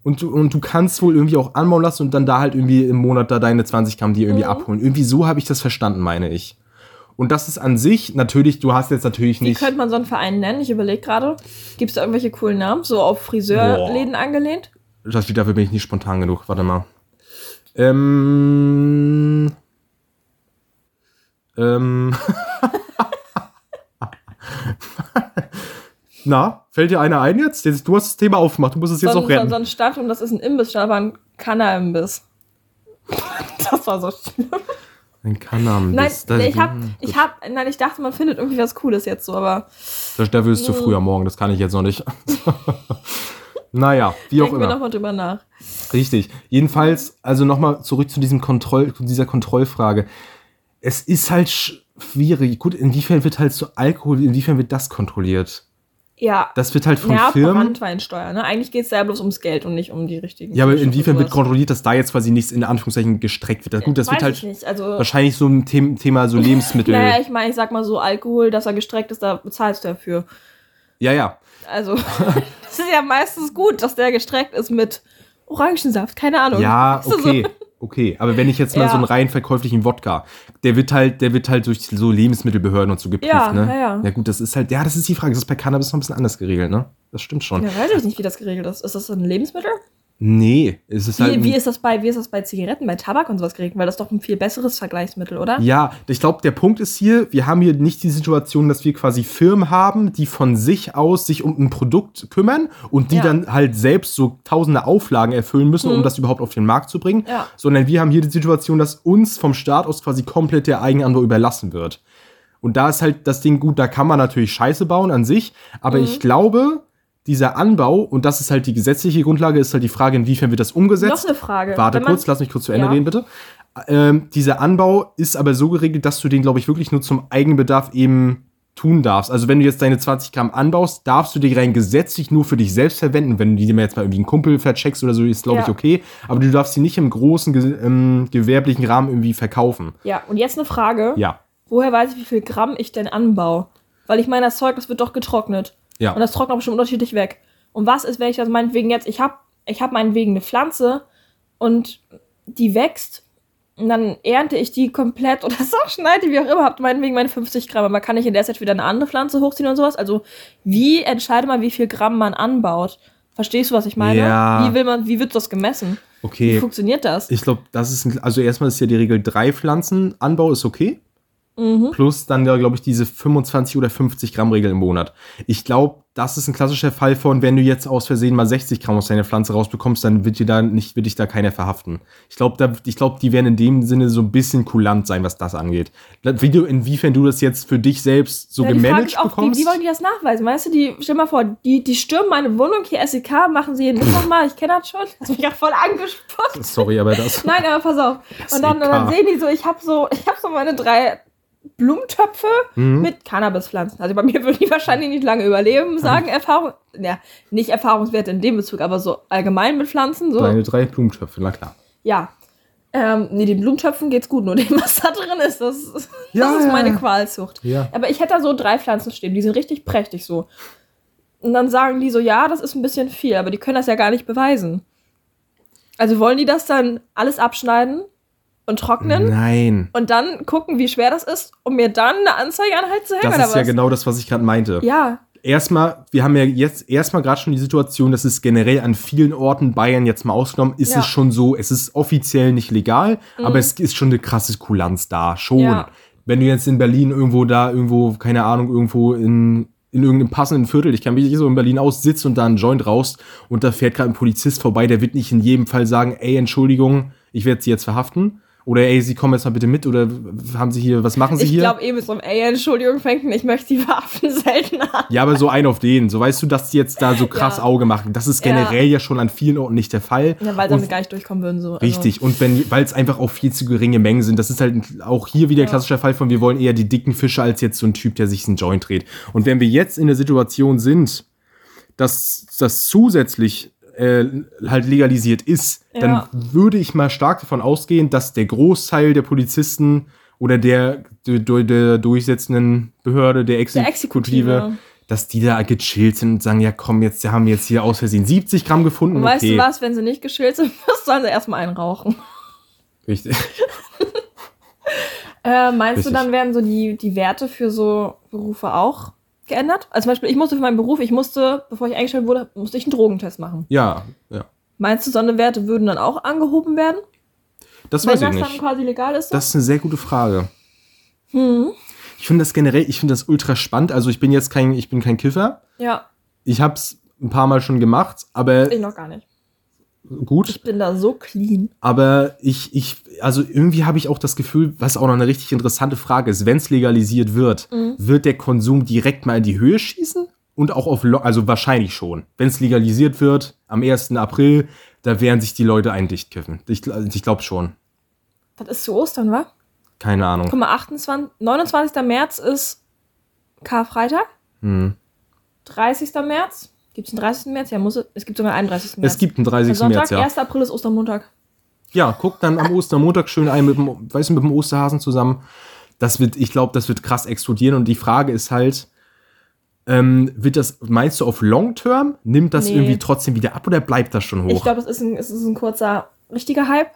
Und du, und du kannst wohl irgendwie auch anbauen lassen und dann da halt irgendwie im Monat da deine 20 Gramm dir irgendwie Mhm. abholen. Irgendwie so habe ich das verstanden, meine ich. Und das ist an sich, natürlich, du hast jetzt natürlich Wie nicht. könnte man so einen Verein nennen? Ich überlege gerade. Gibt es da irgendwelche coolen Namen? So auf Friseurläden angelehnt? Das, dafür bin ich nicht spontan genug. Warte mal. Ähm. Ähm. (laughs) Na, fällt dir einer ein jetzt? Du hast das Thema aufgemacht, du musst es jetzt so, auch retten. so ein Stand und das ist ein Imbiss, aber ein Kanner-Imbiss. (laughs) Das war so schlimm. Ein Cannabis. Nein, das, nee, ich hab, Gut. ich hab, nein, ich dachte, man findet irgendwie was Cooles jetzt so, aber Das, da wirst du Mm. früher morgen, das kann ich jetzt noch nicht. (laughs) naja, wie auch denken wir immer. nochmal drüber nach. Richtig. Jedenfalls, also nochmal zurück zu diesem Kontroll, zu dieser Kontrollfrage. Es ist halt schwierig. Gut, inwiefern wird halt so Alkohol, inwiefern wird das kontrolliert? Ja, Das wird halt von ja, Firmen. Brandweinsteuer, ne? Eigentlich geht es ja bloß ums Geld und nicht um die richtigen. Ja, aber inwiefern wird kontrolliert, dass da jetzt quasi nichts in Anführungszeichen gestreckt wird? Gut, das wird Weiß halt ich nicht. Also, wahrscheinlich so ein The Thema so (laughs) Lebensmittel. naja, ich meine, ich sag mal so, Alkohol, dass er gestreckt ist, da bezahlst du dafür. ja, ja. Also, (laughs) (laughs) das ist ja meistens gut, dass der gestreckt ist mit Orangensaft, keine Ahnung. Ja, so- okay. Aber wenn ich jetzt mal Ja. so einen rein verkäuflichen Wodka, der wird halt, der wird halt durch so Lebensmittelbehörden und so geprüft, Ja, ne? ja, ja. Ja gut, das ist halt, ja, das ist die Frage. Das ist bei Cannabis noch ein bisschen anders geregelt, ne? Das stimmt schon. Ja, weiß ich nicht, wie das geregelt ist. Ist das ein Lebensmittel? Nee, es ist halt. Wie, ein- wie, ist das bei, wie ist das bei Zigaretten, bei Tabak und sowas geregelt? Weil das ist doch ein viel besseres Vergleichsmittel, oder? ja, ich glaube, der Punkt ist hier, wir haben hier nicht die Situation, dass wir quasi Firmen haben, die von sich aus sich um ein Produkt kümmern und die Ja. dann halt selbst so tausende Auflagen erfüllen müssen, um Mhm. das überhaupt auf den Markt zu bringen. Ja. Sondern wir haben hier die Situation, dass uns vom Staat aus quasi komplett der Eigenanbau überlassen wird. Und da ist halt das Ding gut, da kann man natürlich Scheiße bauen an sich, aber Mhm. ich glaube, dieser Anbau, und das ist halt die gesetzliche Grundlage, ist halt die Frage, inwiefern wird das umgesetzt. Noch eine Frage. Warte kurz, lass mich kurz zu Ende Ja. reden, bitte. Ähm, dieser Anbau ist aber so geregelt, dass du den, glaube ich, wirklich nur zum Eigenbedarf eben tun darfst. Also wenn du jetzt deine 20 Gramm anbaust, darfst du die rein gesetzlich nur für dich selbst verwenden. Wenn du die mir jetzt mal irgendwie einen Kumpel vercheckst oder so, ist glaube Ja. ich okay. Aber du darfst sie nicht im großen ge ähm, gewerblichen Rahmen irgendwie verkaufen. Ja, und jetzt eine Frage. Ja. Woher weiß ich, wie viel Gramm ich denn anbaue? Weil ich meine, das Zeug, das wird doch getrocknet. Ja. Und das trocknet auch bestimmt unterschiedlich weg. Und was ist, wenn ich das meinetwegen jetzt, ich habe ich hab meinetwegen eine Pflanze und die wächst und dann ernte ich die komplett oder (laughs) so schneide, wie auch immer, habt meinetwegen meine 50 Gramm. Aber kann ich in der Zeit wieder eine andere Pflanze hochziehen und sowas? Also, wie entscheidet man, wie viel Gramm man anbaut? Verstehst du, was ich meine? Ja. Wie will man, wie wird das gemessen? Wie Okay. funktioniert das? Ich glaube, das ist, ein, also erstmal ist ja die Regel, drei Pflanzen Anbau ist okay. Mhm. Plus dann ja, glaube ich, diese 25 oder 50 Gramm Regel im Monat. Ich glaube, das ist ein klassischer Fall von, wenn du jetzt aus Versehen mal 60 Gramm aus deiner Pflanze rausbekommst, dann wird dir da nicht, wird dich da keiner verhaften. Ich glaube, da, ich glaube, die werden in dem Sinne so ein bisschen kulant sein, was das angeht. Wie du, inwiefern du das jetzt für dich selbst so Ja, gemanagt ist auch, wie, bekommst. wie wollen die das nachweisen? Weißt du, die, stell mal vor, die, die stürmen meine Wohnung hier, SEK, machen sie jeden Mittwoch mal, ich kenne das schon. Das mich gerade voll angespuckt. Sorry, aber das. (laughs) Nein, aber pass auf. (laughs) Und dann, und dann sehen die so, ich habe so, ich habe so meine drei Blumentöpfe Mhm. mit Cannabispflanzen. Also bei mir würden die (laughs) wahrscheinlich nicht lange überleben, sagen Erfahrung. Ja, nicht Erfahrungswerte in dem Bezug, aber so allgemein mit Pflanzen. So. Deine drei Blumentöpfe, na klar. Ja. Ähm, nee, den Blumentöpfen geht's gut, nur (laughs) dem, was da drin ist, das, (laughs) das Ja, ist meine ja. Qualzucht. Ja. Aber ich hätte da so drei Pflanzen stehen, die sind richtig prächtig so. Und dann sagen die so, ja, das ist ein bisschen viel, aber die können das ja gar nicht beweisen. Also wollen die das dann alles abschneiden und trocknen Nein. und dann gucken, wie schwer das ist, um mir dann eine Anzeige anhalt zu hängen Das ist was? ja genau das, was ich gerade meinte. Ja, erstmal, wir haben ja jetzt erstmal gerade schon die Situation, dass es generell an vielen Orten, Bayern jetzt mal ausgenommen, ist Ja. Mhm. es schon so, es ist offiziell nicht legal, aber es ist schon eine krasse Kulanz da, schon. Ja. Wenn du jetzt in Berlin irgendwo da, irgendwo, keine Ahnung, irgendwo in, in irgendeinem passenden Viertel, ich kann mich nicht so in Berlin aus, sitzt und da einen Joint raus und da fährt gerade ein Polizist vorbei, der wird nicht in jedem Fall sagen, ey, Entschuldigung, ich werde Sie jetzt verhaften. Oder ey, Sie kommen jetzt mal bitte mit oder haben Sie hier, was machen Sie ich hier? glaube eh mit so einem Ey, Entschuldigung, an, ich möchte die Waffen (laughs) selten an. Ja, aber so ein auf den. So weißt du, dass die jetzt da so krass Ja. Auge machen. Das ist Ja. generell ja. schon an vielen Orten nicht der Fall. Ja, weil sie gar nicht durchkommen würden. So. Also, Richtig. Und wenn, weil es einfach auch viel zu geringe Mengen sind. Das ist halt auch hier wieder Ja. klassischer Fall von, wir wollen eher die dicken Fische als jetzt so ein Typ, der sich einen Joint dreht. Und wenn wir jetzt in der Situation sind, dass das zusätzlich äh, halt legalisiert ist, Ja. dann würde ich mal stark davon ausgehen, dass der Großteil der Polizisten oder der, der, der durchsetzenden Behörde, der Exekutive, Exekutive. dass die da gechillt sind und sagen, ja komm, jetzt wir haben jetzt hier aus Versehen 70 Gramm gefunden. Und weißt okay. du was, wenn sie nicht geschillt sind, (laughs) sollen sie erstmal einen rauchen. Richtig. (laughs) Äh, meinst Richtig. du, dann werden so die, die Werte für so Berufe auch geändert? Also zum Beispiel, ich musste für meinen Beruf, ich musste, bevor ich eingestellt wurde, musste ich einen Drogentest machen. Ja, ja. Meinst du, so eine Werte würden dann auch angehoben werden? Das wenn weiß ich das nicht. dann quasi legal ist? Das ist eine sehr gute Frage. hm. Ich finde das generell, ich finde das ultra spannend. Also ich bin jetzt kein, ich bin kein Kiffer. Ja, Ich habe es ein paar Mal schon gemacht, aber ich noch gar nicht. Gut. Ich bin da so clean. Aber ich, ich, also irgendwie habe ich auch das Gefühl, was auch noch eine richtig interessante Frage ist, wenn es legalisiert wird, Mhm. wird der Konsum direkt mal in die Höhe schießen? Und auch auf, also wahrscheinlich schon. Wenn es legalisiert wird, am 1. April, da werden sich die Leute eindicht kiffen. Ich, gl- ich glaube schon. Das ist zu Ostern, wa? Keine Ahnung. Guck mal, 28, 29. März ist Karfreitag. Hm. 30. März. Gibt es einen 30. März? Ja, muss es. Es gibt sogar einen 31. März. Es gibt einen 30. Sonntag, März, ja. 1. April ist Ostermontag. Ja, guck dann am Ostermontag schön ein mit dem, weißt du, mit dem Osterhasen zusammen. Das wird, ich glaube, das wird krass explodieren. Und die Frage ist halt, ähm, wird das, meinst du auf Long Term? Nimmt das Nee. irgendwie trotzdem wieder ab oder bleibt das schon hoch? Ich glaube, es ist ein, es ist ein kurzer, richtiger Hype.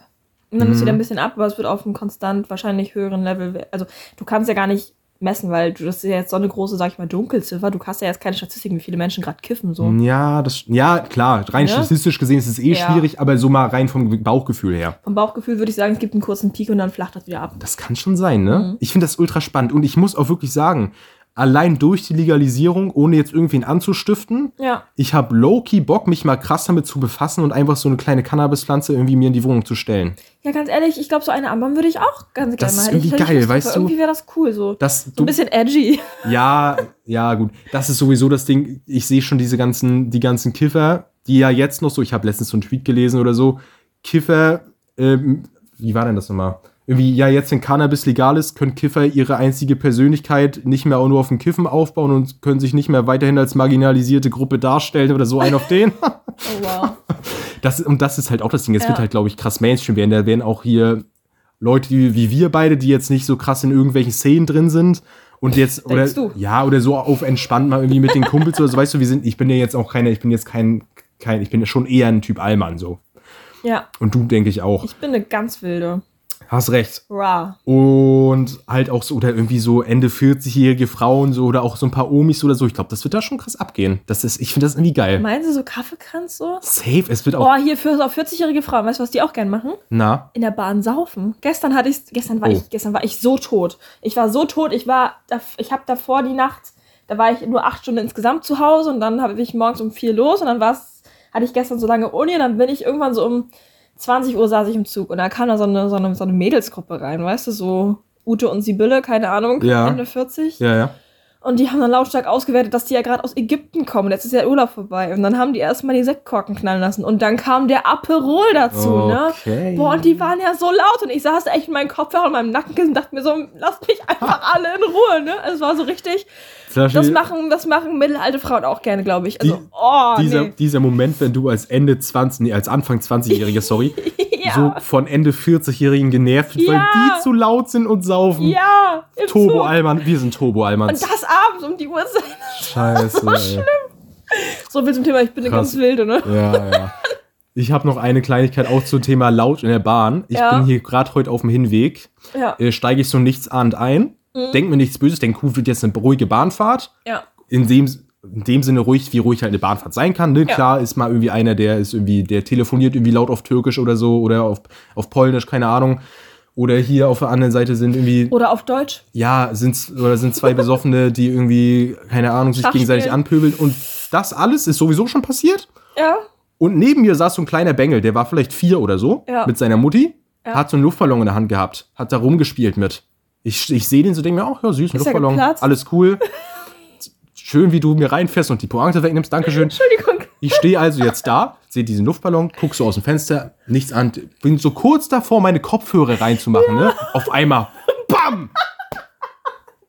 Und dann Mhm. ist wieder ein bisschen ab, aber es wird auf einem konstant wahrscheinlich höheren Level. Also, du kannst ja gar nicht messen, weil du das ist ja jetzt so eine große, sag ich mal, Dunkelziffer. Du hast ja jetzt keine Statistiken, wie viele Menschen gerade kiffen. So. ja, das, ja, klar, rein Ne? statistisch gesehen ist es eh Ja. schwierig, aber so mal rein vom Bauchgefühl her. Vom Bauchgefühl würde ich sagen, es gibt einen kurzen Peak und dann flacht das wieder ab. Das kann schon sein, ne? Mhm. Ich finde das ultra spannend und ich muss auch wirklich sagen, allein durch die Legalisierung, ohne jetzt irgendwen anzustiften, Ja. ich habe low-key Bock, mich mal krass damit zu befassen und einfach so eine kleine Cannabispflanze irgendwie mir in die Wohnung zu stellen. Ja, ganz ehrlich, ich glaube, so eine Armband würde ich auch ganz Das gerne ist mal. irgendwie Hätte ich geil, weißt du? Irgendwie wäre das cool so. Das, So du, ein bisschen edgy. ja, ja, gut. Das ist sowieso das Ding. Ich sehe schon diese ganzen, die ganzen Kiffer, die ja jetzt noch so, ich habe letztens so einen Tweet gelesen oder so, Kiffer, ähm, wie war denn das nochmal? Irgendwie, ja, jetzt, wenn Cannabis legal ist, können Kiffer ihre einzige Persönlichkeit nicht mehr auch nur auf dem Kiffen aufbauen und können sich nicht mehr weiterhin als marginalisierte Gruppe darstellen oder so ein auf den. (laughs) Oh, wow. Das, und das ist halt auch das Ding. Es Ja. wird halt, glaube ich, krass Mainstream werden. Da werden auch hier Leute wie, wie wir beide, die jetzt nicht so krass in irgendwelchen Szenen drin sind und jetzt oder du? ja oder so auf entspannt mal irgendwie mit den Kumpels oder so. Weißt du, wir sind. Ich bin ja jetzt auch keine. Ich bin jetzt kein kein. Ich bin ja schon eher ein Typ Allmann so. Ja, Und du denke ich auch. ich bin eine ganz wilde. Hast recht. Ra. Und halt auch so, oder irgendwie so Ende 40-jährige Frauen so oder auch so ein paar Omis oder so. Ich glaube, das wird da schon krass abgehen. Das ist, ich finde das irgendwie geil. Meinen Sie so Kaffeekranz so? Safe, es wird auch. Oh, hier für auf 40-jährige Frauen, weißt du, was die auch gern machen? Na, In der Bahn saufen. Gestern hatte ich, gestern war Oh. ich, gestern war ich so tot. Ich war so tot, ich war, ich habe davor die Nacht, da war ich nur acht Stunden insgesamt zu Hause und dann habe ich morgens um vier los und dann war's, hatte ich gestern so lange Uni und dann bin ich irgendwann so um 20 Uhr saß ich im Zug und da kam da so eine, so eine, so eine Mädelsgruppe rein, weißt du, so Ute und Sibylle, keine Ahnung, Ja. Ende 40. ja, ja. Und die haben dann lautstark ausgewertet, dass die ja gerade aus Ägypten kommen. Jetzt ist ja Urlaub vorbei. Und dann haben die erstmal die Sektkorken knallen lassen. Und dann kam der Aperol dazu, ne? Okay. Boah, und die waren ja so laut. Und ich saß echt in meinem Kopfhörer in meinem Nacken und dachte mir so, lasst mich einfach alle in Ruhe, ne? Es war so richtig. Flasche, Das machen, das machen mittelalte Frauen auch gerne, glaube ich. Also, Die- oh, dieser, nee. dieser Moment, wenn du als Ende 20, nee, als Anfang 20-Jähriger, sorry, (laughs) Ja. so von Ende 40-Jährigen genervt bist, weil Ja. die zu laut sind und saufen. Ja, Turbo Zug. Allmann, wir sind Turbo Und Allmanns. das abends um die Uhrzeit. (laughs) Scheiße. ey. So viel zum Thema, ich bin eine Krass. ganz wilde, ne? Ja, ja. Ich habe noch eine Kleinigkeit auch zum Thema laut in der Bahn. Ich Ja. bin hier gerade heute auf dem Hinweg. Ja. Äh, Steige ich so nichtsahnend ein. Mhm. Denk mir nichts Böses, denk, cool, wird jetzt eine ruhige Bahnfahrt. Ja. In dem, in dem Sinne ruhig, wie ruhig halt eine Bahnfahrt sein kann. Ne? Ja. Klar ist mal irgendwie einer, der ist irgendwie, der telefoniert irgendwie laut auf Türkisch oder so oder auf, auf Polnisch, keine Ahnung. Oder hier auf der anderen Seite sind irgendwie, Oder auf Deutsch. ja, sind, oder sind zwei Besoffene, die irgendwie, keine Ahnung, sich gegenseitig anpöbeln. Und das alles ist sowieso schon passiert. Ja. Und neben mir saß so ein kleiner Bengel, der war vielleicht vier oder so, Ja. mit seiner Mutti, Ja. hat so einen Luftballon in der Hand gehabt, hat da rumgespielt mit. Ich, ich sehe den so, denke mir, ach ja, süß, ein Luftballon, geplatzt? alles cool. Schön, wie du mir reinfährst und die Pointe wegnimmst, Dankeschön. Entschuldigung. Ich stehe also jetzt da, sehe diesen Luftballon, guck so aus dem Fenster, nichts an, bin so kurz davor, meine Kopfhörer reinzumachen, ne? Auf einmal, BAM!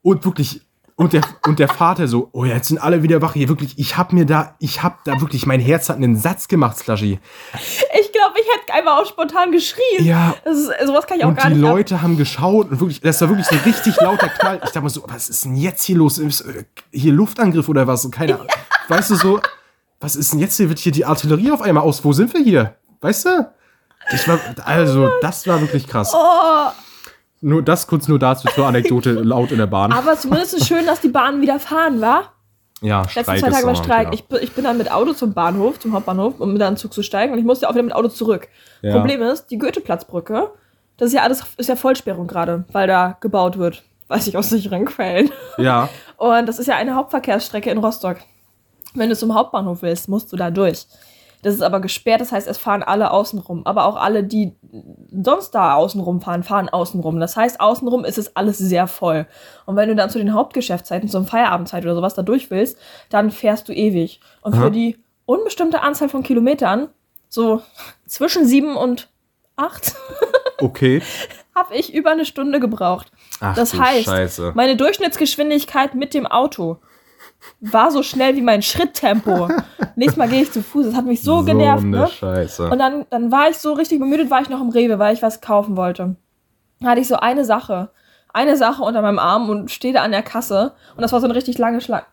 Und wirklich, und der, und der Vater so, oh, jetzt sind alle wieder wach hier, wirklich, ich hab mir da, ich hab da wirklich, mein Herz hat einen Satz gemacht, Slushy. Ich glaube, ich hätte einfach auch spontan geschrien. Ja, Das ist, sowas kann ich auch und gar die nicht. ab- Leute haben geschaut und wirklich, das war wirklich so ein richtig lauter Knall. Ich dachte mir so, was ist denn jetzt hier los? Ist, äh, Hier Luftangriff oder was? Keine Ahnung. Weißt du so, was ist denn jetzt hier? Wird hier die Artillerie auf einmal aus? Wo sind wir hier? Weißt du? War, also, das war wirklich krass. Oh, Nur das kurz nur dazu zur Anekdote (laughs) laut in der Bahn. aber zumindest ist schön, dass die Bahn wieder fahren war. ja, Letzten Streik zwei ist Tage war Streik. ja. Ich, bin- ich bin dann mit Auto zum Bahnhof, zum Hauptbahnhof, um mit einem Zug zu steigen und ich musste auch wieder mit Auto zurück. Ja. Problem ist, die Goetheplatzbrücke, das ist ja alles, ist ja Vollsperrung gerade, weil da gebaut wird. Weiß ich aus sicheren Quellen. Ja, Und das ist ja eine Hauptverkehrsstrecke in Rostock. Wenn du zum Hauptbahnhof willst, musst du da durch. Das ist aber gesperrt, das heißt, es fahren alle außenrum. Aber auch alle, die sonst da außenrum fahren, fahren außenrum. Das heißt, außenrum ist es alles sehr voll. Und wenn du dann zu den Hauptgeschäftszeiten, zum Feierabendzeit oder sowas da durch willst, dann fährst du ewig. Und Aha. für die unbestimmte Anzahl von Kilometern, so zwischen sieben und acht, (laughs) okay. habe ich über eine Stunde gebraucht. Ach, Das heißt, Scheiße. meine Durchschnittsgeschwindigkeit mit dem Auto war so schnell wie mein Schritttempo. Nächstes Mal gehe ich zu Fuß. Das hat mich so, genervt. eine Ne? Scheiße. Und dann, dann war ich so richtig bemüdet, war ich noch im Rewe, weil ich was kaufen wollte. Da hatte ich so eine Sache. Eine Sache unter meinem Arm und stehe da an der Kasse. Und das war so eine richtig lange Schlange.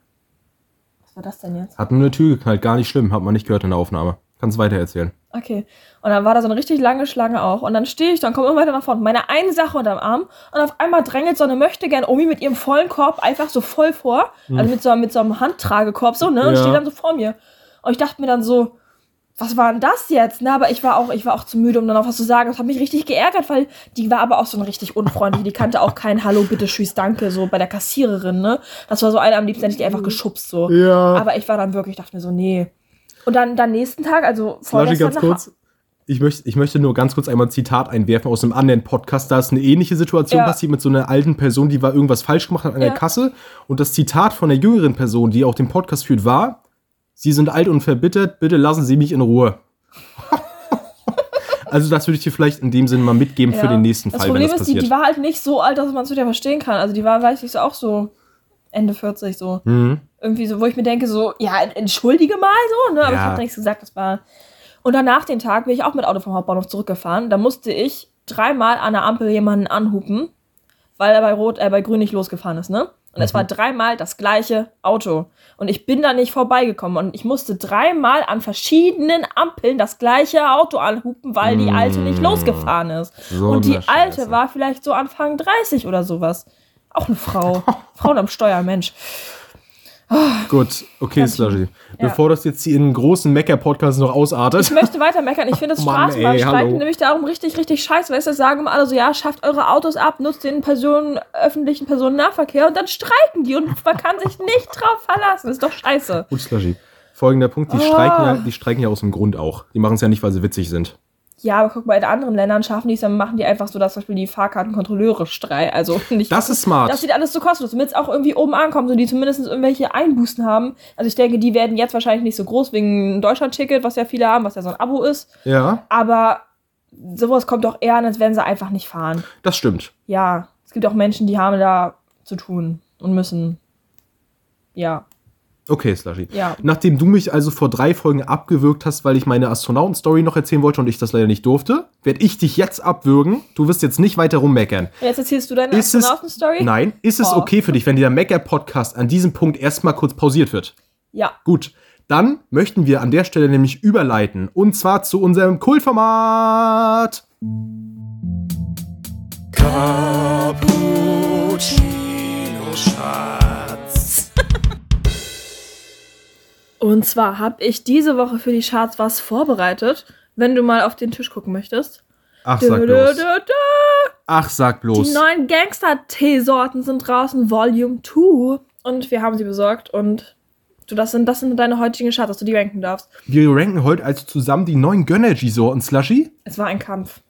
Was war das denn jetzt? Hat nur eine Tür geknallt, gar nicht schlimm, hat man nicht gehört in der Aufnahme. Kannst weiter erzählen. Okay. Und dann war da so eine richtig lange Schlange auch. Und dann stehe ich, dann komme immer weiter nach vorne. Meine eine Sache unterm Arm. Und auf einmal drängelt so eine möchtegern Omi mit ihrem vollen Korb einfach so voll vor. Also mit so, mit so einem Handtragekorb so, ne? Und Ja. steht dann so vor mir. Und ich dachte mir dann so, was war denn das jetzt? Ne, aber ich war auch, ich war auch zu müde, um dann noch was zu sagen. Das hat mich richtig geärgert, weil die war aber auch so eine richtig unfreundliche. Die kannte auch kein Hallo, bitte, tschüss, danke, so bei der Kassiererin, ne? Das war so eine, am liebsten hätte ich die einfach geschubst, so. Ja. Aber ich war dann wirklich, dachte mir so, nee. Und dann, dann nächsten Tag, also vorgestern ganz kurz. Ich möchte, ich möchte nur ganz kurz einmal ein Zitat einwerfen aus einem anderen Podcast. Da ist eine ähnliche Situation Ja. passiert mit so einer alten Person, die war irgendwas falsch gemacht hat an der Ja. Kasse. Und das Zitat von der jüngeren Person, die auch den Podcast führt, war: Sie sind alt und verbittert, bitte lassen Sie mich in Ruhe. (laughs) Also das würde ich dir vielleicht in dem Sinne mal mitgeben für Ja. den nächsten Das Fall, Problem wenn das ist, die, passiert. die war halt nicht so alt, dass man es wieder verstehen kann. Also die war, weiß ich, auch so Ende 40 so. mhm. Irgendwie so, wo ich mir denke, so, ja, entschuldige mal so, ne? Aber Ja. ich habe nichts gesagt, das war. Und danach den Tag bin ich auch mit Auto vom Hauptbahnhof zurückgefahren. Da musste ich dreimal an der Ampel jemanden anhupen, weil er bei Rot, äh, bei Grün nicht losgefahren ist, ne? Und es war dreimal das gleiche Auto. Und ich bin da nicht vorbeigekommen. Und ich musste dreimal an verschiedenen Ampeln das gleiche Auto anhupen, weil die alte nicht Mm. losgefahren ist. So und die eine alte Scheiße. war vielleicht so Anfang 30 oder sowas. Auch eine Frau. (laughs) Frauen am Steuer, Mensch. Gut, okay, Slushy. Ja. Bevor das jetzt hier in einen großen Mecker-Podcast noch ausartet. Ich möchte weiter meckern. Ich finde das (laughs) Oh Straßenbahnstreiken hallo. nämlich darum richtig, richtig scheiße. Weißt du, sagen immer alle so, ja, schafft eure Autos ab, nutzt den Personen, öffentlichen Personennahverkehr und dann streiken die und man kann sich nicht drauf verlassen. ist doch scheiße. Gut, Slushy. Folgender Punkt, die, Ah. streiken ja, die streiken ja aus dem Grund auch. Die machen es ja nicht, weil sie witzig sind. Ja, aber guck mal, in anderen Ländern schaffen die es, dann machen die einfach so, dass zum Beispiel die Fahrkartenkontrolleure streiken. Also (laughs) nicht Das ist smart. Das sieht alles so kostenlos, damit es auch irgendwie oben ankommt, so die zumindest irgendwelche Einbußen haben. Also ich denke, die werden jetzt wahrscheinlich nicht so groß wegen Deutschland-Ticket, was ja viele haben, was ja so ein Abo ist. Ja, Aber sowas kommt doch eher an, als wenn sie einfach nicht fahren. das stimmt. Ja, es gibt auch Menschen, die haben da zu tun und müssen. Ja, Okay, Slushy. ja. Nachdem du mich also vor drei Folgen abgewürgt hast, weil ich meine Astronauten-Story noch erzählen wollte und ich das leider nicht durfte, werde ich dich jetzt abwürgen. Du wirst jetzt nicht weiter rummeckern. Und jetzt erzählst du deine Astronauten-Story? Nein, ist es Oh. okay für dich, wenn dieser Mecker-Podcast an diesem Punkt erstmal kurz pausiert wird? Ja. Gut, dann möchten wir an der Stelle nämlich überleiten. Und zwar zu unserem Kultformat. Und zwar habe ich diese Woche für die Charts was vorbereitet, wenn du mal auf den Tisch gucken möchtest. Ach, sag bloß. Ach, sag Die bloß. neuen Gangster-Teesorten sind draußen, Volume 2. Und wir haben sie besorgt und du, das sind, das sind deine heutigen Charts, dass du die ranken darfst. Wir ranken heute also zusammen die neuen Gönnergy-Sorten, Slushy. Es war ein Kampf.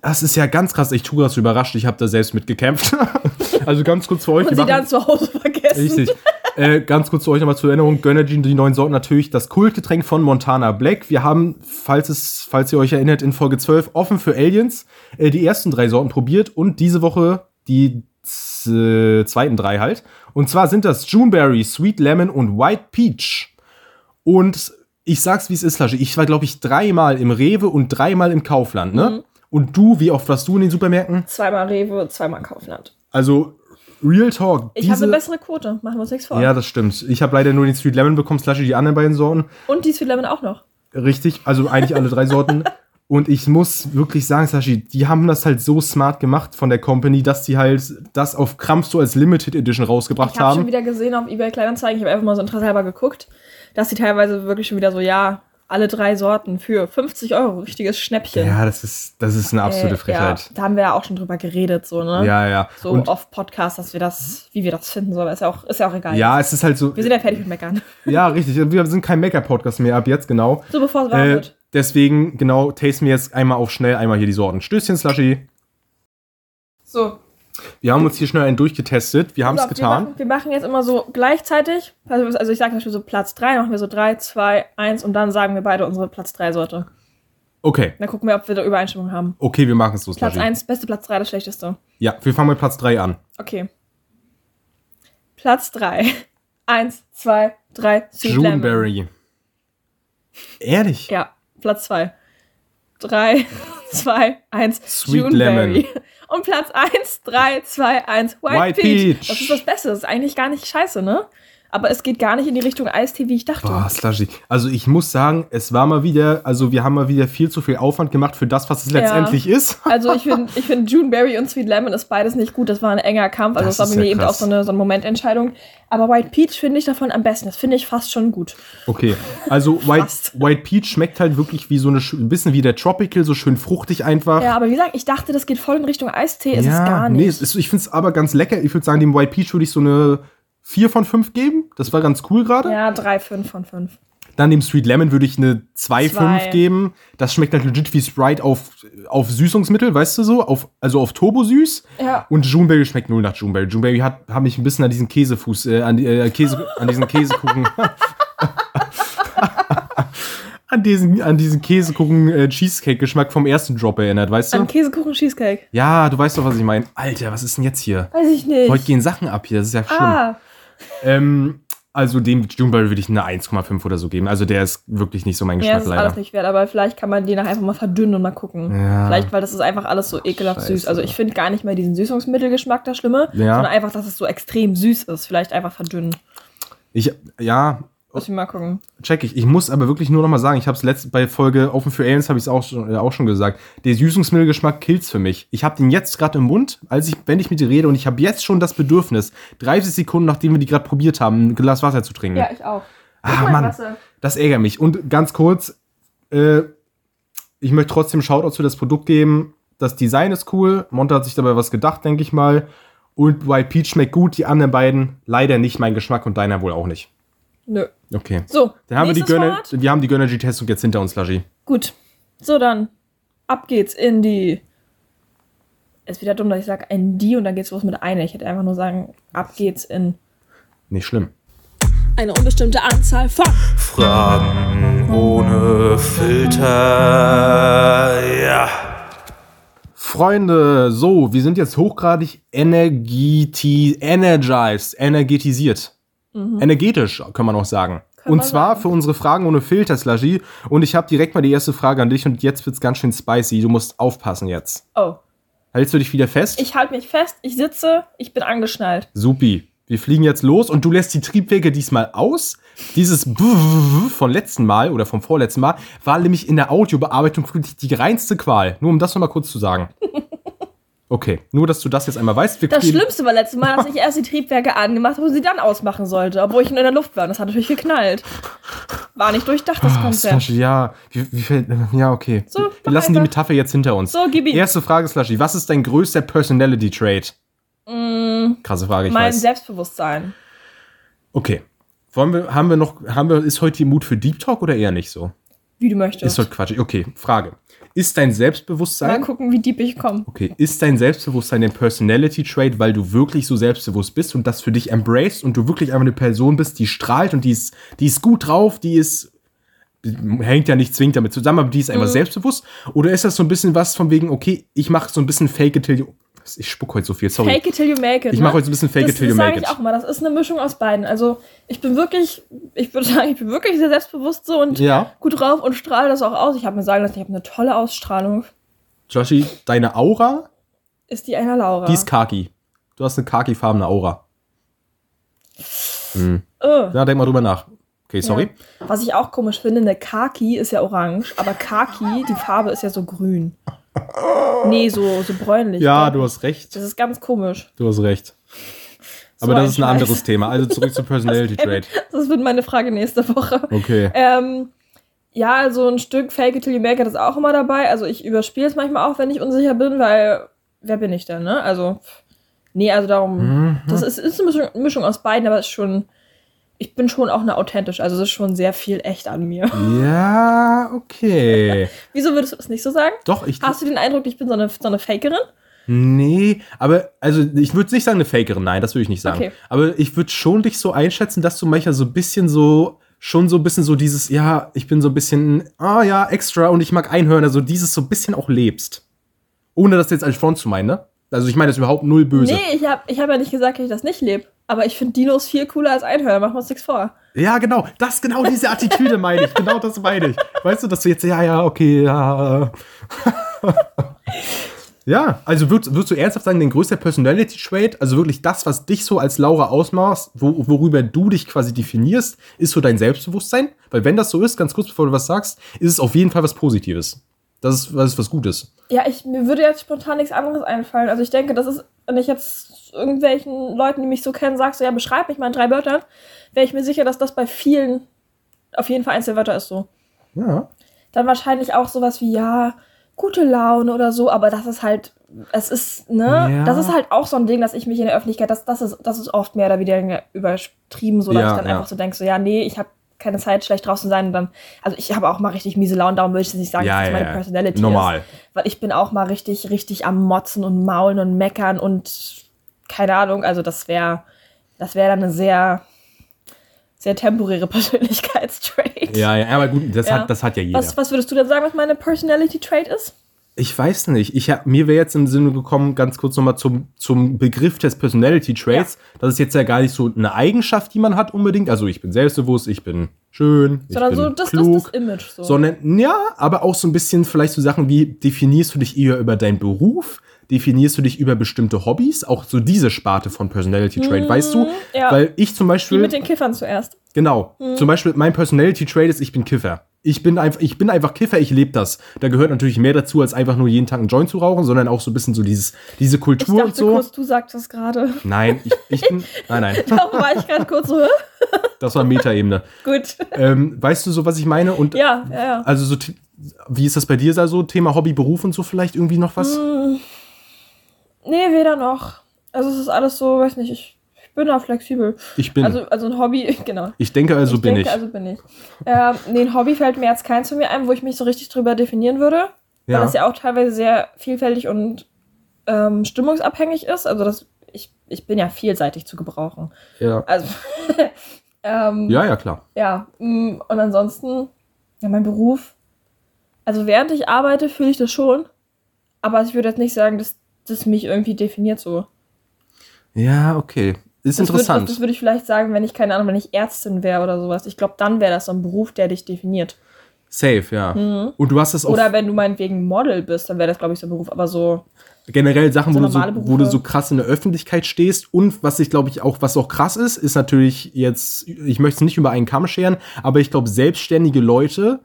Das ist ja ganz krass. Ich tue das überrascht. Ich habe da selbst mitgekämpft. (laughs) also ganz kurz für euch. Und sie dann zu Hause vergessen. Richtig. Äh, ganz kurz zu euch nochmal zur Erinnerung. Gönnergy, die neuen Sorten, natürlich das Kultgetränk von Montana Black. Wir haben, falls, es, falls ihr euch erinnert, in Folge 12 offen für Aliens äh, die ersten drei Sorten probiert und diese Woche die äh, zweiten drei halt. Und zwar sind das Juneberry, Sweet Lemon und White Peach. Und ich sag's, wie es ist, Lasche. Ich war, glaube ich, dreimal im Rewe und dreimal im Kaufland, ne? Mhm. Und du, wie oft warst du in den Supermärkten? Zweimal Rewe, zweimal Kaufland. Also, Real Talk. Ich habe eine bessere Quote, machen wir uns nichts vor. Ja, das stimmt. Ich habe leider nur den Sweet Lemon bekommen, slash die anderen beiden Sorten. Und die Sweet Lemon auch noch. Richtig, also eigentlich alle drei Sorten. (laughs) Und ich muss wirklich sagen, Sashi, die haben das halt so smart gemacht von der Company, dass die halt das auf Krampf so als Limited Edition rausgebracht Ich habe schon haben. wieder gesehen auf eBay Kleinanzeigen, ich habe einfach mal so interesshalber geguckt, dass sie teilweise wirklich schon wieder so, ja, alle drei Sorten für 50 Euro, richtiges Schnäppchen. Ja, das ist, das ist eine absolute Äh, Frechheit. Ja, da haben wir ja auch schon drüber geredet, so, ne? Ja, ja. So Und auf Podcast, dass wir das, wie wir das finden sollen, ist ja auch, ist ja auch egal. ja, es ist halt so. Wir sind ja fertig mit Meckern. Ja, richtig. Wir sind kein Maker-Podcast mehr ab jetzt, genau. So, bevor es warm Äh, wird. deswegen, genau, tasten wir jetzt einmal auf schnell einmal hier die Sorten. Stößchen, Slushy. So, Wir haben uns hier schnell einen durchgetestet. Wir haben es auf, getan. Wir machen, wir machen jetzt immer so gleichzeitig. Also, also ich sage zum Beispiel so Platz 3, dann machen wir so 3, 2, 1 und dann sagen wir beide unsere Platz 3 Sorte. Okay. Dann gucken wir, ob wir da Übereinstimmung haben. Okay, wir machen es so, Platz Slushy. 1, beste Platz 3, das schlechteste. Ja, wir fangen mit Platz 3 an. Okay. Platz 3. 1, 2, 3, Sweet Lemon. Juneberry. Ehrlich? Ja, Platz 2. 3, (laughs) 2, 1, Sweet Lemon. (laughs) Und Platz 1, 3, 2, 1, White, White Peach. Peach. Das ist das Beste. Das ist eigentlich gar nicht scheiße, ne? Aber es geht gar nicht in die Richtung Eistee, wie ich dachte. Boah, Slushy. Also ich muss sagen, es war mal wieder, also wir haben mal wieder viel zu viel Aufwand gemacht für das, was es Ja. letztendlich ist. Also ich finde, (laughs) ich find Juneberry und Sweet Lemon ist beides nicht gut. Das war ein enger Kampf. Also Das das, war bei mir ja eben auch so eine, so eine Momententscheidung. Aber White Peach finde ich davon am besten. Das finde ich fast schon gut. Okay, also (laughs) White. White Peach schmeckt halt wirklich wie so eine, ein bisschen wie der Tropical, so schön fruchtig einfach. Ja, aber wie gesagt, ich dachte, das geht voll in Richtung Eistee. Ist es gar nicht. nee, es ist, ich finde es aber ganz lecker. Ich würde sagen, dem White Peach würde ich so eine 4 von 5 geben. Das war ganz cool gerade. Ja, 3, 5 von 5. Dann dem Sweet Lemon würde ich eine 2 Zwei. 5 geben. Das schmeckt halt legit wie Sprite auf, auf Süßungsmittel, weißt du so? Auf, also auf Turbosüß. Ja. Und Juneberry schmeckt null nach Juneberry. Juneberry hat, hat mich ein bisschen an diesen Käsefuß, äh, an, äh, Käse, an diesen Käsekuchen. (laughs) an diesen, an diesen Käsekuchen-Cheesecake-Geschmack vom ersten Drop erinnert, weißt du? An Käsekuchen Cheesecake. Ja, du weißt doch, was ich meine. Alter, was ist denn jetzt hier? Weiß ich nicht. Heute gehen Sachen ab hier, das ist ja schlimm. ah, Ähm, also dem Juneberry würde ich eine 1,5 oder so geben. Also der ist wirklich nicht so mein ja, Geschmack das ist alles leider. nicht wert, aber vielleicht kann man den einfach mal verdünnen und mal gucken. Ja. Vielleicht, weil das ist einfach alles so ekelhaft Scheiße. süß. Also ich finde gar nicht mehr diesen Süßungsmittelgeschmack das Schlimme, Ja. sondern einfach, dass es so extrem süß ist. Vielleicht einfach verdünnen. Ich, ja, Muss ich mal gucken. check ich. Ich muss aber wirklich nur noch mal sagen, ich habe es letzte bei Folge Open für Aliens habe ich es auch, schon- äh, auch schon gesagt. Der Süßungsmittelgeschmack killt's für mich. Ich habe den jetzt gerade im Mund, als ich wenn ich mit dir rede und ich habe jetzt schon das Bedürfnis, 30 Sekunden nachdem wir die gerade probiert haben, ein Glas Wasser zu trinken. Ja, ich auch. ah, Mann, das ärgert mich. Und ganz kurz, äh, ich möchte trotzdem Shoutout für das Produkt geben. Das Design ist cool. Monte hat sich dabei was gedacht, denke ich mal. Und White Peach schmeckt gut. Die anderen beiden leider nicht mein Geschmack und deiner wohl auch nicht. Nö. Okay. So, Dann haben wir die Gönner, Format. wir haben die Gönnergy-Testung jetzt hinter uns, Laji. Gut. So, dann ab geht's in die. Ist wieder dumm, dass ich sage ein die und dann geht's los mit einer. Ich hätte einfach nur sagen, ab geht's in Nicht schlimm. eine unbestimmte Anzahl von. Fragen ohne Filter. Ja. Freunde, so, wir sind jetzt hochgradig energeti energized, energetisiert. Energetisch, kann man auch sagen. Kann und zwar sagen. für unsere Fragen ohne Filter, Slagy. Und ich habe direkt mal die erste Frage an dich und jetzt wird's ganz schön spicy. Du musst aufpassen jetzt. Oh. Hältst du dich wieder fest? Ich halte mich fest, ich sitze, ich bin angeschnallt. Supi. Wir fliegen jetzt los und du lässt die Triebwerke diesmal aus. Dieses (laughs) von letzten Mal oder vom vorletzten Mal war nämlich in der Audiobearbeitung wirklich die reinste Qual. Nur um das nochmal kurz zu sagen. (laughs) Okay, nur dass du das jetzt einmal weißt. Wir Das Schlimmste war letztes Mal, dass ich erst die Triebwerke (laughs) angemacht habe und sie dann ausmachen sollte, obwohl ich in der Luft war. Und Das hat natürlich geknallt. War nicht durchdacht, das Ah, Konzept. Slushy, ja. Wie, wie fällt, ja, okay. So, wir lassen die einfach. Metapher jetzt hinter uns. So, gib ihm. Erste Frage, Slushy. Was ist dein größter Personality-Trait? Krasse Frage, ich Mm, mein weiß. Selbstbewusstsein. Okay. Wollen wir, haben wir noch, haben wir, ist heute die Mut für Deep Talk oder eher nicht so? Wie du möchtest. Ist heute Quatsch. Okay, Frage. Ist dein Mal Selbstbewusstsein, gucken, wie deep ich komme. okay, ist dein Selbstbewusstsein ein Personality-Trait, weil du wirklich so selbstbewusst bist und das für dich embraced und du wirklich einfach eine Person bist, die strahlt und die ist, die ist gut drauf, die ist, hängt ja nicht zwingend damit zusammen, aber die ist einfach Mhm. selbstbewusst? Oder ist das so ein bisschen was von wegen, okay, ich mache so ein bisschen fake it till you, ich spuck heute so viel, sorry. Fake it till you make it. Ich ne? mache heute so ein bisschen fake das, it till you das make sage ich it. auch mal. Das ist eine Mischung aus beiden. Also ich bin wirklich, ich würde (laughs) sagen, ich bin wirklich sehr selbstbewusst so und Ja. gut drauf und strahle das auch aus. Ich habe mir sagen lassen, ich habe eine tolle Ausstrahlung. Joshi, deine Aura, Ist die einer Laura? die ist khaki. Du hast eine khaki-farbene Aura. Äh. Ja, denk mal drüber nach. Okay, sorry. Ja. Was ich auch komisch finde, eine Kaki ist ja orange, aber Kaki, die Farbe ist ja so grün. Nee, so, so bräunlich. Ja, du hast recht. Das ist ganz komisch. Du hast recht. Aber So das ist ein Scheiß. anderes Thema. Also zurück zum Personality Trait. Das wird meine Frage nächste Woche. Okay. Ähm, ja, so ein Stück Fake it till you make it ist auch immer dabei. Also ich überspiele es manchmal auch, wenn ich unsicher bin, weil wer bin ich denn, ne? Also, nee, also darum, Mhm. das ist, ist eine Mischung, Mischung aus beiden, aber es ist schon, ich bin schon auch eine authentisch, also es ist schon sehr viel echt an mir. (laughs) Ja, okay. (laughs) Wieso würdest du das nicht so sagen? Doch, ich. Hast du den Eindruck, ich bin so eine, so eine Fakerin? Nee, aber also ich würde nicht sagen eine Fakerin, nein, das würde ich nicht sagen. Okay. Aber ich würde schon dich so einschätzen, dass du manchmal so ein bisschen so, schon so ein bisschen so dieses, ja, ich bin so ein bisschen, ah ja, extra und ich mag Einhörner, so dieses so ein bisschen auch lebst. Ohne das jetzt als Front zu meinen, ne? Also ich meine das überhaupt null böse. Nee, ich habe ich hab ja nicht gesagt, dass ich das nicht lebe. Aber ich finde Dinos viel cooler als Einhörner, machen wir uns nichts vor. Ja, genau, das genau diese Attitüde meine ich. Genau das meine ich. Weißt du, dass du jetzt, ja, ja, okay, ja. (laughs) ja, also würdest, würdest du ernsthaft sagen, dein größter Personality Trait, also wirklich das, was dich so als Laura ausmacht, wo, worüber du dich quasi definierst, ist so dein Selbstbewusstsein? Weil wenn das so ist, ganz kurz bevor du was sagst, ist es auf jeden Fall was Positives. Das ist, das ist was Gutes. Ja, ich, mir würde jetzt spontan nichts anderes einfallen. Also ich denke, das ist, wenn ich jetzt irgendwelchen Leuten, die mich so kennen, sagst, so, ja, beschreib mich mal in drei Wörtern, wäre ich mir sicher, dass das bei vielen auf jeden Fall eins der Wörter ist so. Ja. Dann wahrscheinlich auch sowas wie, ja, gute Laune oder so, aber das ist halt, es ist, ne, Ja. das ist halt auch so ein Ding, dass ich mich in der Öffentlichkeit, das, das, ist, das ist oft mehr oder weniger übertrieben, so dass Ja, ich dann ja. einfach so denke, so, ja, nee, ich habe keine Zeit, schlecht draußen zu sein und dann, also ich habe auch mal richtig miese Laune, darum würde ich jetzt nicht sagen, Ja, dass das ja, meine ja. Personality Normal. ist. Weil ich bin auch mal richtig, richtig am Motzen und Maulen und Meckern und keine Ahnung, also das wäre, das wäre dann eine sehr, sehr temporäre (laughs) Persönlichkeitstrait. Ja, ja, aber gut, das, Ja. Hat, das hat ja jeder. Was, was würdest du denn sagen, was meine Personality Trait ist? Ich weiß nicht. Ich hab, mir wäre jetzt im Sinne gekommen, ganz kurz nochmal zum, zum Begriff des Personality Traits. Das ist jetzt ja gar nicht so eine Eigenschaft, die man hat unbedingt. Also ich bin selbstbewusst, ich bin schön, ich Sondern bin so das, das, klug. das Image. So. Sondern, ja, aber auch so ein bisschen vielleicht so Sachen wie, definierst du dich eher über deinen Beruf? Definierst du dich über bestimmte Hobbys? Auch so diese Sparte von Personality Trait, weißt du? Mhm, ja. Weil ich zum Wie Beispiel. mit den Kiffern zuerst. Genau. Mhm. Zum Beispiel mein Personality Trait ist, ich bin Kiffer. Ich bin einfach, ich bin einfach Kiffer, ich lebe das. Da gehört natürlich mehr dazu, als einfach nur jeden Tag einen Joint zu rauchen, sondern auch so ein bisschen so dieses, diese Ich Kultur dachte und so. kurz, du sagst das gerade. Nein, ich, ich bin. (laughs) Nein, nein. Darum war ich gerade kurz so? (laughs) Das war Metaebene. gut. Ähm, weißt du so, was ich meine? Und Ja, ja, ja. also so, wie ist das bei dir da so? Thema Hobby, Beruf und so vielleicht irgendwie noch was? Mhm. Nee, weder noch. Also es ist alles so, weiß nicht, ich, ich bin da flexibel. Ich bin. Also, also ein Hobby, (laughs) genau. ich denke also bin denke, ich. Also bin ich. Ähm, nee, ein Hobby fällt mir jetzt keins von mir ein, wo ich mich so richtig drüber definieren würde. Weil ja. das ja auch teilweise sehr vielfältig und ähm, stimmungsabhängig ist. Also das, ich, ich bin ja vielseitig zu gebrauchen. ja. Also, (laughs) ähm, Ja, ja, klar. ja. mm, Und ansonsten, ja, mein Beruf. Also während ich arbeite, fühle ich das schon. Aber ich würde jetzt nicht sagen, dass das mich irgendwie definiert so. Ja, okay. Ist Das interessant. Würde, das würde ich vielleicht sagen, wenn ich, keine Ahnung, wenn ich Ärztin wäre oder sowas. Ich glaube, dann wäre das so ein Beruf, der dich definiert. Safe, ja. Und du hast das auch Mhm. Oder wenn du meinetwegen Model bist, dann wäre das, glaube ich, so ein Beruf. Aber so, generell Sachen, So wo, du so, wo du so krass in der Öffentlichkeit stehst. Und was ich glaube ich auch, was auch krass ist, ist natürlich jetzt, ich möchte es nicht über einen Kamm scheren, aber ich glaube, selbstständige Leute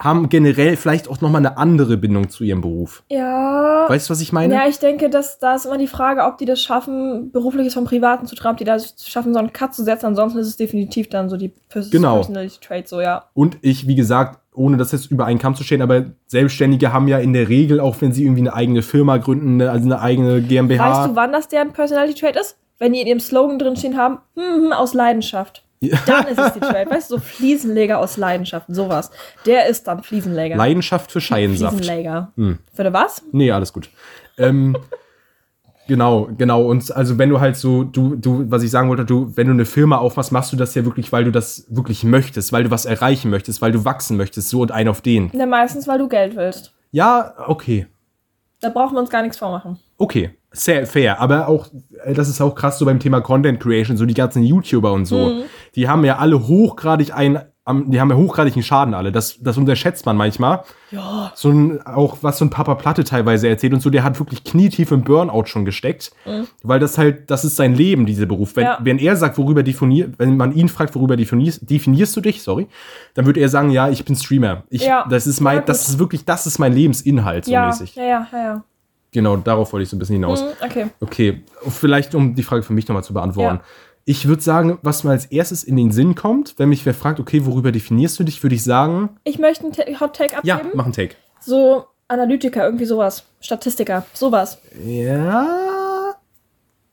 haben generell vielleicht auch nochmal eine andere Bindung zu ihrem Beruf. ja. Weißt du, was ich meine? Ja, ich denke, dass da ist immer die Frage, ob die das schaffen, berufliches vom Privaten zu trennen, ob die das schaffen, so einen Cut zu setzen. Ansonsten ist es definitiv dann so die Pers Genau. Personality Trait, so ja. Und ich, wie gesagt, ohne das jetzt über einen Kamm zu stellen, aber Selbstständige haben ja in der Regel, auch wenn sie irgendwie eine eigene Firma gründen, eine, also eine eigene GmbH. Weißt du, wann das deren Personality Trait ist? Wenn die in ihrem slogan drinstehen haben, hm, hm, aus Leidenschaft. Dann ist es die Trait. Weißt du, so Fliesenleger aus Leidenschaft, sowas. Der ist dann Fliesenleger. Leidenschaft für Scheinsaft. Fliesenleger. Hm. Für was? Nee, alles gut. ähm, genau, genau. Und also wenn du halt so, du, du, was ich sagen wollte, du, wenn du eine Firma aufmachst, machst du das ja wirklich, weil du das wirklich möchtest, weil du was erreichen möchtest, weil du wachsen möchtest, so und ein auf den. Na, meistens, weil du Geld willst. Ja, okay. Da brauchen wir uns gar nichts vormachen. Okay, sehr fair. Aber auch, das ist auch krass so beim Thema Content Creation, so die ganzen YouTuber und so. Mhm. Die haben ja alle hochgradig ein, am- die haben ja hochgradigen Schaden alle. Das, das unterschätzt man manchmal. Ja. so ein, auch was so ein Papa Platte teilweise erzählt und so, der hat wirklich knietief im Burnout schon gesteckt, weil das halt, das ist sein Leben, dieser Beruf. Wenn, Mhm. Ja. wenn er sagt, worüber definiert, wenn man ihn fragt, worüber definierst, definierst du dich, sorry, dann würde er sagen, ja, ich bin Streamer. Ich, Ja. das ist mein, das ist wirklich, das ist mein Lebensinhalt, so Ja, mäßig. ja, ja, ja, ja. Genau, darauf wollte ich so ein bisschen hinaus. Mhm, okay. Okay, vielleicht um die Frage für mich nochmal zu beantworten. Ja. Ich würde sagen, was mir als erstes in den Sinn kommt, wenn mich wer fragt, okay, worüber definierst du dich, würde ich sagen, Ich möchte einen Hot Take ja, abgeben. mach einen Take. So Analytiker, irgendwie sowas. Statistiker, sowas. Ja.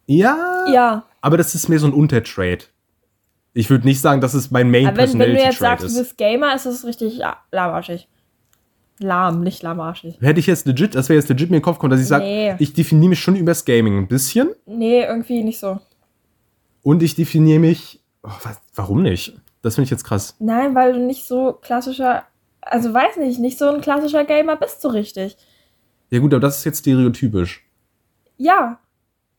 Ja. Ja. Aber das ist mehr so ein Untertrade. Ich würde nicht sagen, dass es mein Main Aber wenn, wenn du jetzt sagst, du ist. bist Gamer, ist das richtig ja, lahmarschig. Lahm, nicht lahmarschig. Hätte ich jetzt legit, das wäre jetzt legit mir in den Kopf gekommen, dass ich sage, Nee. ich definiere mich schon übers Gaming ein bisschen Nee, irgendwie nicht so. und ich definiere mich. Oh, was, warum nicht? Das finde ich jetzt krass. Nein, weil du nicht so klassischer, also weiß nicht, nicht so ein klassischer Gamer bist du richtig. Ja, gut, aber das ist jetzt stereotypisch. Ja.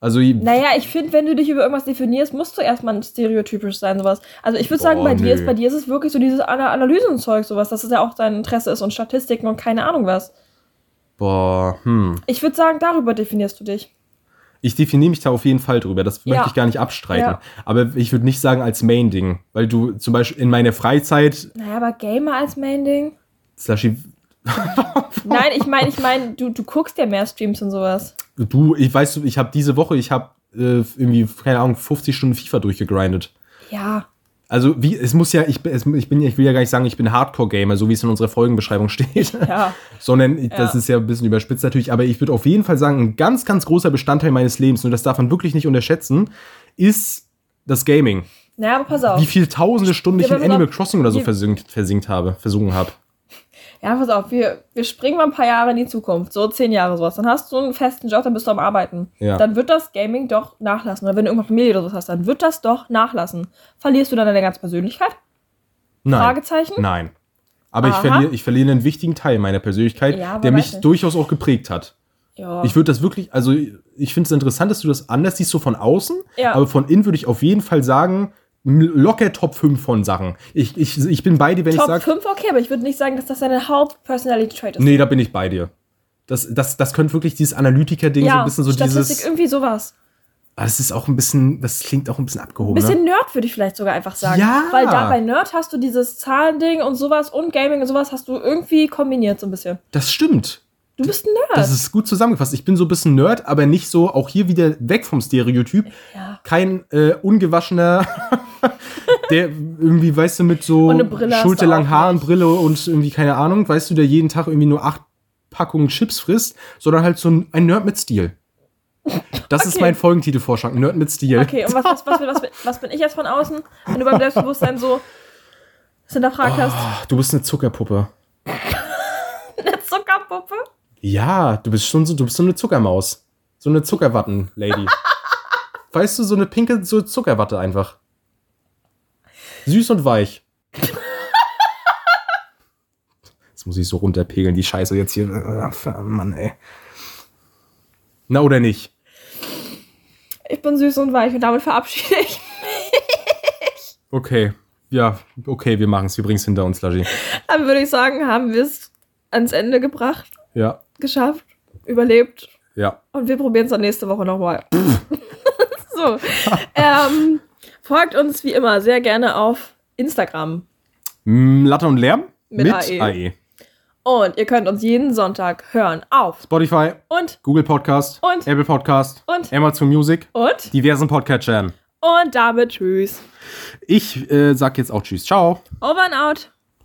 Also, Naja, ich finde, wenn du dich über irgendwas definierst, musst du erstmal stereotypisch sein, sowas. Also ich würde sagen, bei dir nö. ist bei dir ist es wirklich so dieses Ana Analysenzeug, sowas, dass es ja auch dein Interesse ist und Statistiken und keine Ahnung was. boah, hm. Ich würde sagen, darüber definierst du dich. Ich definiere mich da auf jeden Fall drüber. Das Ja. möchte ich gar nicht abstreiten. Ja. Aber ich würde nicht sagen als Main-Ding. Weil du zum Beispiel in meiner Freizeit, Naja, aber Gamer als Main-Ding? Slushy, (laughs) Nein, ich meine, ich meine, du, du guckst ja mehr Streams und sowas. Du, ich weiß, ich habe diese Woche, ich habe äh, irgendwie, keine Ahnung, 50 Stunden FIFA durchgegrindet. Ja. Also, wie, es muss ja, ich, bin- es, ich bin, ich will ja gar nicht sagen, ich bin Hardcore-Gamer, so wie es in unserer Folgenbeschreibung steht. Ja. (laughs) Sondern, das Ja. ist ja ein bisschen überspitzt natürlich, aber ich würde auf jeden Fall sagen, ein ganz, ganz großer Bestandteil meines Lebens, und das darf man wirklich nicht unterschätzen, ist das Gaming. Naja, aber pass auf. Wie viele tausende Stunden ich in Animal. Crossing oder so versinkt, versinkt habe, versungen habe. Ja, pass auf, wir, wir springen mal ein paar Jahre in die Zukunft, so zehn Jahre sowas. Dann hast du einen festen Job, dann bist du am Arbeiten. Ja. Dann wird das Gaming doch nachlassen. Oder wenn du irgendwann Familie oder sowas hast, dann wird das doch nachlassen. Verlierst du dann deine ganze Persönlichkeit? Nein. Fragezeichen? Nein. Aber ich verliere, ich verliere einen wichtigen Teil meiner Persönlichkeit, Ja, der mich nicht. durchaus auch geprägt hat. Ja. Ich würde das wirklich, also ich finde es interessant, dass du das anders siehst, so von außen, Ja. aber von innen würde ich auf jeden Fall sagen, locker Top 5 von Sachen. Ich, ich, ich bin bei dir, wenn Top ich sage, 5, okay, aber ich würde nicht sagen, dass das deine Haupt-Personality-Trait ist. nee, da bin ich bei dir. Das, das, das könnte wirklich dieses Analytiker-Ding so ja, ein bisschen so Statistik, dieses. irgendwie sowas. Ah, Das ist auch ein bisschen, das klingt auch ein bisschen abgehoben. Bisschen ne? Nerd würde ich vielleicht sogar einfach sagen. Ja. Weil da bei Nerd hast du dieses Zahlending und sowas und Gaming und sowas hast du irgendwie kombiniert so ein bisschen. Das stimmt. Du bist ein Nerd. Das ist gut zusammengefasst. Ich bin so ein bisschen Nerd, aber nicht so, auch hier wieder weg vom Stereotyp. ja. Kein äh, ungewaschener, (laughs) der irgendwie, weißt du, mit so schulterlangen Haaren. Brille und irgendwie, keine Ahnung, weißt du, der jeden Tag irgendwie nur acht Packungen Chips frisst, sondern halt so ein, ein Nerd mit Stil. Das ist Okay. mein Folgentitelvorschlag, Nerd mit Stil. Okay, und was, was, was, was, bin ich jetzt von außen, wenn du beim Selbstbewusstsein so hinterfragt hast? Ach, du bist eine Zuckerpuppe. (laughs) Eine Zuckerpuppe? Ja, du bist schon so, du bist so eine Zuckermaus. So eine Zuckerwatten-Lady. (laughs) weißt du, so eine pinke so Zuckerwatte einfach. Süß und weich. (laughs) Jetzt muss ich so runterpegeln, die Scheiße jetzt hier. Ach, Mann, ey. Na oder nicht? Ich bin süß und weich und damit verabschiede ich. Okay. Ja, okay, wir machen es. Wir bringen es hinter uns, Laji. Dann würde ich sagen, haben wir es ans Ende gebracht, Ja, geschafft, überlebt ja. und wir probieren es dann nächste Woche nochmal. (laughs) so. ähm, folgt uns wie immer sehr gerne auf Instagram. Latte und Lärm? Mit AE. Und ihr könnt uns jeden Sonntag hören auf Spotify, und Google Podcast, Und? Apple Podcast, Und? Amazon Music, und diversen Podcatchern. und damit tschüss. Ich äh, sag jetzt auch Tschüss. Ciao. Over and out.